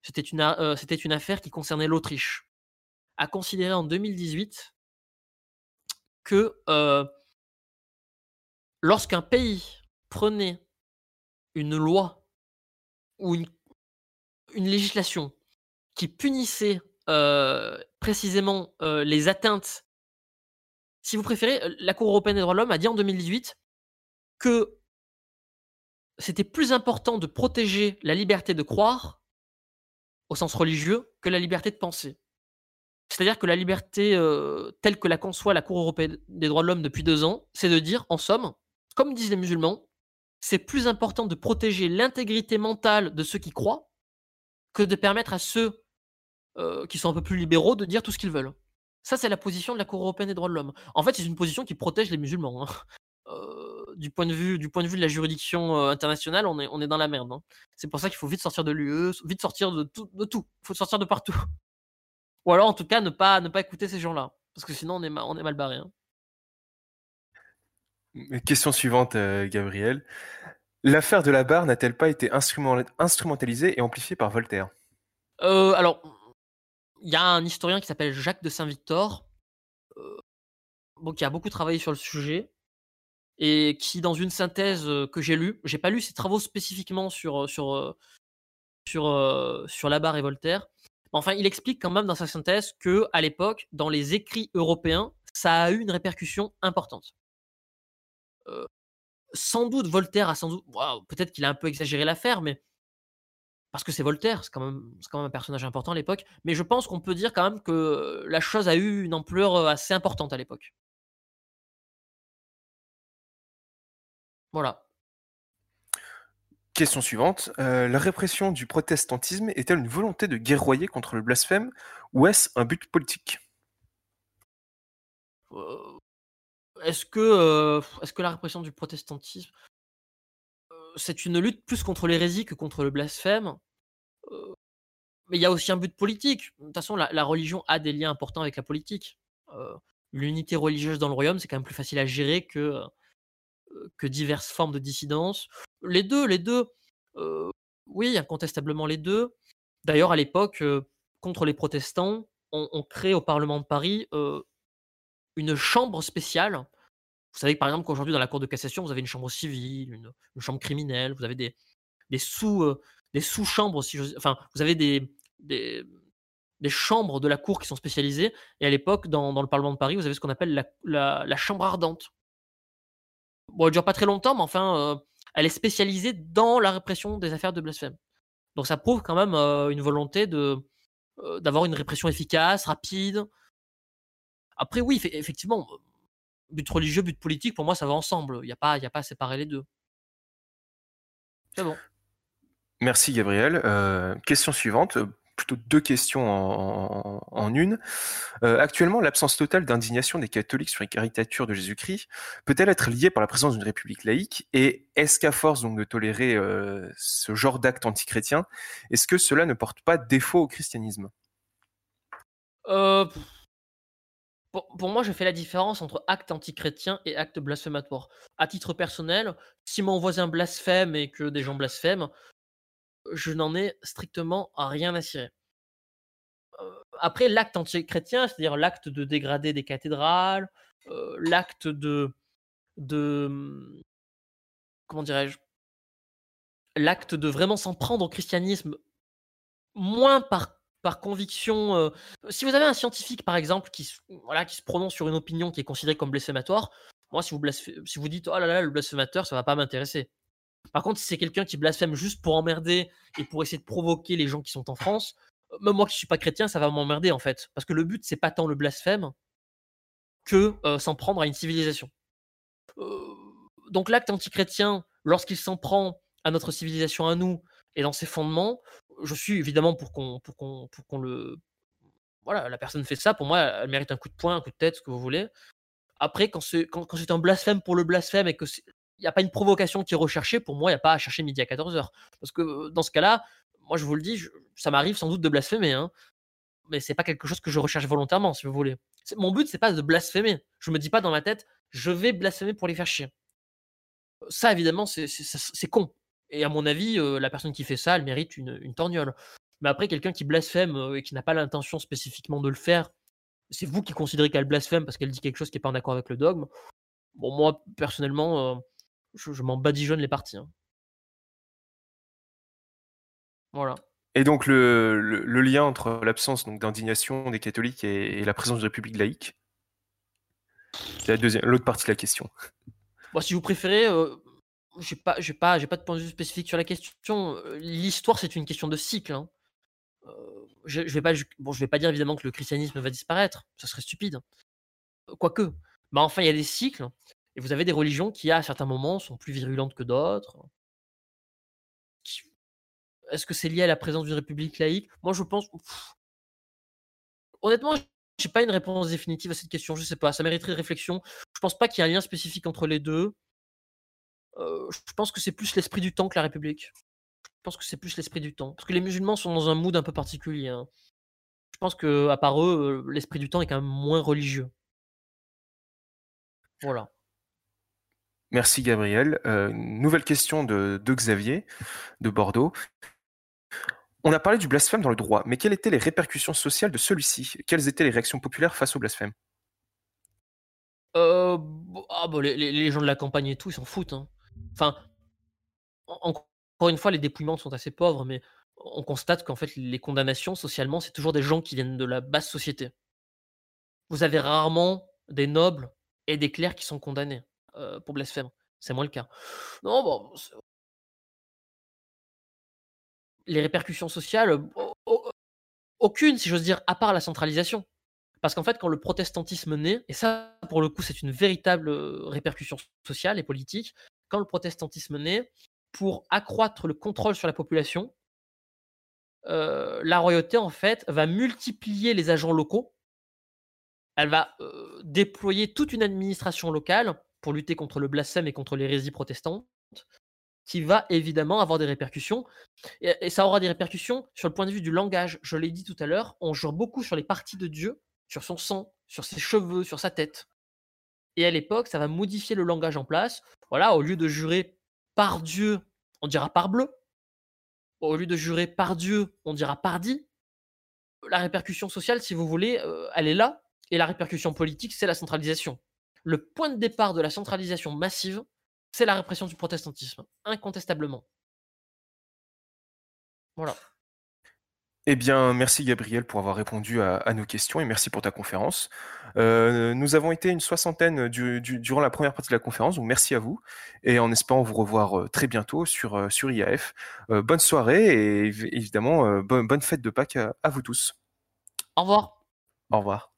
c'était une, euh, c'était une affaire qui concernait l'Autriche, a considéré en 2018 que euh, lorsqu'un pays prenait une loi ou une, législation qui punissait euh, précisément les atteintes si vous préférez, la Cour européenne des droits de l'homme a dit en 2018 que c'était plus important de protéger la liberté de croire, au sens religieux, que la liberté de penser. C'est-à-dire que la liberté euh, telle que la conçoit la Cour européenne des droits de l'homme depuis deux ans, c'est de dire, en somme, comme disent les musulmans, c'est plus important de protéger l'intégrité mentale de ceux qui croient que de permettre à ceux euh, qui sont un peu plus libéraux de dire tout ce qu'ils veulent. Ça, c'est la position de la Cour européenne des droits de l'homme. En fait, c'est une position qui protège les musulmans. Hein. Euh, du, point de vue, du point de vue de la juridiction euh, internationale, on est, on est dans la merde. Hein. C'est pour ça qu'il faut vite sortir de l'UE, vite sortir de tout. De tout. Il faut sortir de partout. Ou alors, en tout cas, ne pas, ne pas écouter ces gens-là. Parce que sinon, on est, on est mal barré. Hein. Question suivante, euh, Gabriel. L'affaire de la barre n'a-t-elle pas été instrumentalisée et amplifiée par Voltaire? Euh, Alors, il y a un historien qui s'appelle Jacques de Saint-Victor, euh, bon, qui a beaucoup travaillé sur le sujet, et qui, dans une synthèse que j'ai lue, j'ai pas lu ses travaux spécifiquement sur, sur, sur, sur Labarre et Voltaire, enfin, il explique quand même dans sa synthèse que, à l'époque, dans les écrits européens, ça a eu une répercussion importante. Euh, sans doute Voltaire a sans doute, peut-être qu'il a un peu exagéré l'affaire, mais parce que c'est Voltaire, c'est quand, même, quand même un personnage important à l'époque, mais je pense qu'on peut dire quand même que la chose a eu une ampleur assez importante à l'époque. Voilà. Question suivante. Euh, la répression du protestantisme est-elle une volonté de guerroyer contre le blasphème ou est-ce un but politique? Euh, Est-ce que, euh, est que la répression du protestantisme, c'est une lutte plus contre l'hérésie que contre le blasphème? Mais il y a aussi un but politique. De toute façon, la, la, religion a des liens importants avec la politique. L'unité religieuse dans le royaume, c'est quand même plus facile à gérer que, que diverses formes de dissidence. Les deux, les deux, euh, oui, incontestablement les deux. D'ailleurs, à l'époque, contre les protestants, on, crée au Parlement de Paris une chambre spéciale. Vous savez par exemple qu'aujourd'hui dans la Cour de cassation, vous avez une chambre civile, une, chambre criminelle, vous avez des, sous des sous-chambres, si enfin, vous avez des, des, des, chambres de la cour qui sont spécialisées. Et à l'époque, dans, dans, le Parlement de Paris, vous avez ce qu'on appelle la, la, chambre ardente. Bon, elle dure pas très longtemps, mais enfin, euh, elle est spécialisée dans la répression des affaires de blasphème. Donc ça prouve quand même euh, une volonté de euh, d'avoir une répression efficace, rapide, Après, oui, effectivement, but religieux, but politique, pour moi, ça va ensemble. Il n'y a, pas, a pas à séparer les deux. C'est bon. Merci Gabriel. Question suivante, plutôt deux questions en, une. Euh, actuellement, l'absence totale d'indignation des catholiques sur les caricatures de Jésus-Christ peut-elle être liée par la présence d'une république laïque? Et est-ce qu'à force de tolérer ce genre d'actes antichrétiens, est-ce que cela ne porte pas défaut au christianisme? Pour, moi, je fais la différence entre acte antichrétien et acte blasphématoire. À titre personnel, si mon voisin blasphème et que des gens blasphèment, je n'en ai strictement rien à cirer. après, l'acte anti-chrétien, c'est-à-dire l'acte de dégrader des cathédrales, l'acte de. Mmh, comment dirais-je? L'acte de vraiment s'en prendre au christianisme, moins par, conviction. si vous avez un scientifique, par exemple, qui, voilà, qui se prononce sur une opinion qui est considérée comme blasphématoire, moi, si vous, dites oh là là, le blasphémateur, ça va pas m'intéresser. Par contre, si c'est quelqu'un qui blasphème juste pour emmerder et pour essayer de provoquer les gens qui sont en France, euh, même moi qui suis pas chrétien, ça va m'emmerder en fait. Parce que le but, c'est pas tant le blasphème que euh, s'en prendre à une civilisation. Euh, donc l'acte antichrétien, lorsqu'il s'en prend à notre civilisation à nous et dans ses fondements, je suis évidemment pour qu'on pour le voilà, la personne fait ça, pour moi, elle mérite un coup de poing, un coup de tête, ce que vous voulez. Après, quand c'est quand, quand un blasphème pour le blasphème et que il n'y a pas une provocation qui est recherchée, pour moi, il n'y a pas à chercher midi à 14h. Parce que dans ce cas-là, moi je vous le dis, ça m'arrive sans doute de blasphémer, hein, mais c'est pas quelque chose que je recherche volontairement, si vous voulez. Mon but, c'est pas de blasphémer. Je me dis pas dans ma tête, je vais blasphémer pour les faire chier. Ça, évidemment, c'est con. Et à mon avis, la personne qui fait ça, elle mérite une, une torgnole. Mais après, quelqu'un qui blasphème et qui n'a pas l'intention spécifiquement de le faire, c'est vous qui considérez qu'elle blasphème parce qu'elle dit quelque chose qui n'est pas en accord avec le dogme. Bon, moi, personnellement, je, m'en badigeonne les parties. Hein. Voilà. Et donc le, le, lien entre l'absence d'indignation des catholiques et, la présence de république laïque C'est l'autre partie de la question. Bon, si vous préférez, euh, j'ai pas, j'ai pas, j'ai pas de point de vue spécifique sur la question. L'histoire, c'est une question de cycle. Hein. Euh, je, je, vais pas, bon, je vais pas dire évidemment que le christianisme va disparaître, ça serait stupide. Quoique, mais enfin, il y a des cycles et vous avez des religions qui, à certains moments, sont plus virulentes que d'autres? Est-ce que c'est lié à la présence d'une république laïque? Moi, je pense. Honnêtement, je n'ai pas une réponse définitive à cette question. Je ne sais pas. Ça mériterait de réflexion. Je pense pas qu'il y ait un lien spécifique entre les deux. Euh, je pense que c'est plus l'esprit du temps que la République. Je pense que c'est plus l'esprit du temps. Parce que les musulmans sont dans un mood un peu particulier. Hein. Je pense que, à part eux, euh, l'esprit du temps est quand même moins religieux. Voilà. Merci Gabriel. Euh, nouvelle question de, Xavier de Bordeaux. On a parlé du blasphème dans le droit, mais quelles étaient les répercussions sociales de celui-ci? Quelles étaient les réactions populaires face au blasphème? Euh, ah, bah, les, gens de la campagne et tout, ils s'en foutent. Hein. Enfin, encore une fois, les dépouillements sont assez pauvres, mais on constate qu'en fait, les condamnations socialement, c'est toujours des gens qui viennent de la basse société. Vous avez rarement des nobles et des clercs qui sont condamnés. Euh, pour blasphème. C'est moins le cas. Non, bon. Les répercussions sociales, aucune, si j'ose dire, à part la centralisation. Parce qu'en fait, quand le protestantisme naît, et ça, pour le coup, c'est une véritable euh, répercussion sociale et politique, quand le protestantisme naît, pour accroître le contrôle sur la population, euh, la royauté, en fait, va multiplier les agents locaux. Elle va déployer toute une administration locale pour lutter contre le blasphème et contre l'hérésie protestante, qui va évidemment avoir des répercussions. Et, ça aura des répercussions sur le point de vue du langage. Je l'ai dit tout à l'heure, on jure beaucoup sur les parties de Dieu, sur son sang, sur ses cheveux, sur sa tête. Et à l'époque, ça va modifier le langage en place. Voilà, au lieu de jurer par Dieu, on dira par bleu. Au lieu de jurer par Dieu, on dira par dit. La répercussion sociale, si vous voulez, euh, elle est là. Et la répercussion politique, c'est la centralisation le point de départ de la centralisation massive, c'est la répression du protestantisme, incontestablement. Voilà. Eh bien, merci Gabriel pour avoir répondu à, nos questions et merci pour ta conférence. Euh, nous avons été une soixantaine durant la première partie de la conférence, donc merci à vous et en espérant vous revoir euh, très bientôt sur, euh, sur IAF. bonne soirée et évidemment bonne, bonne fête de Pâques à vous tous. Au revoir. Au revoir.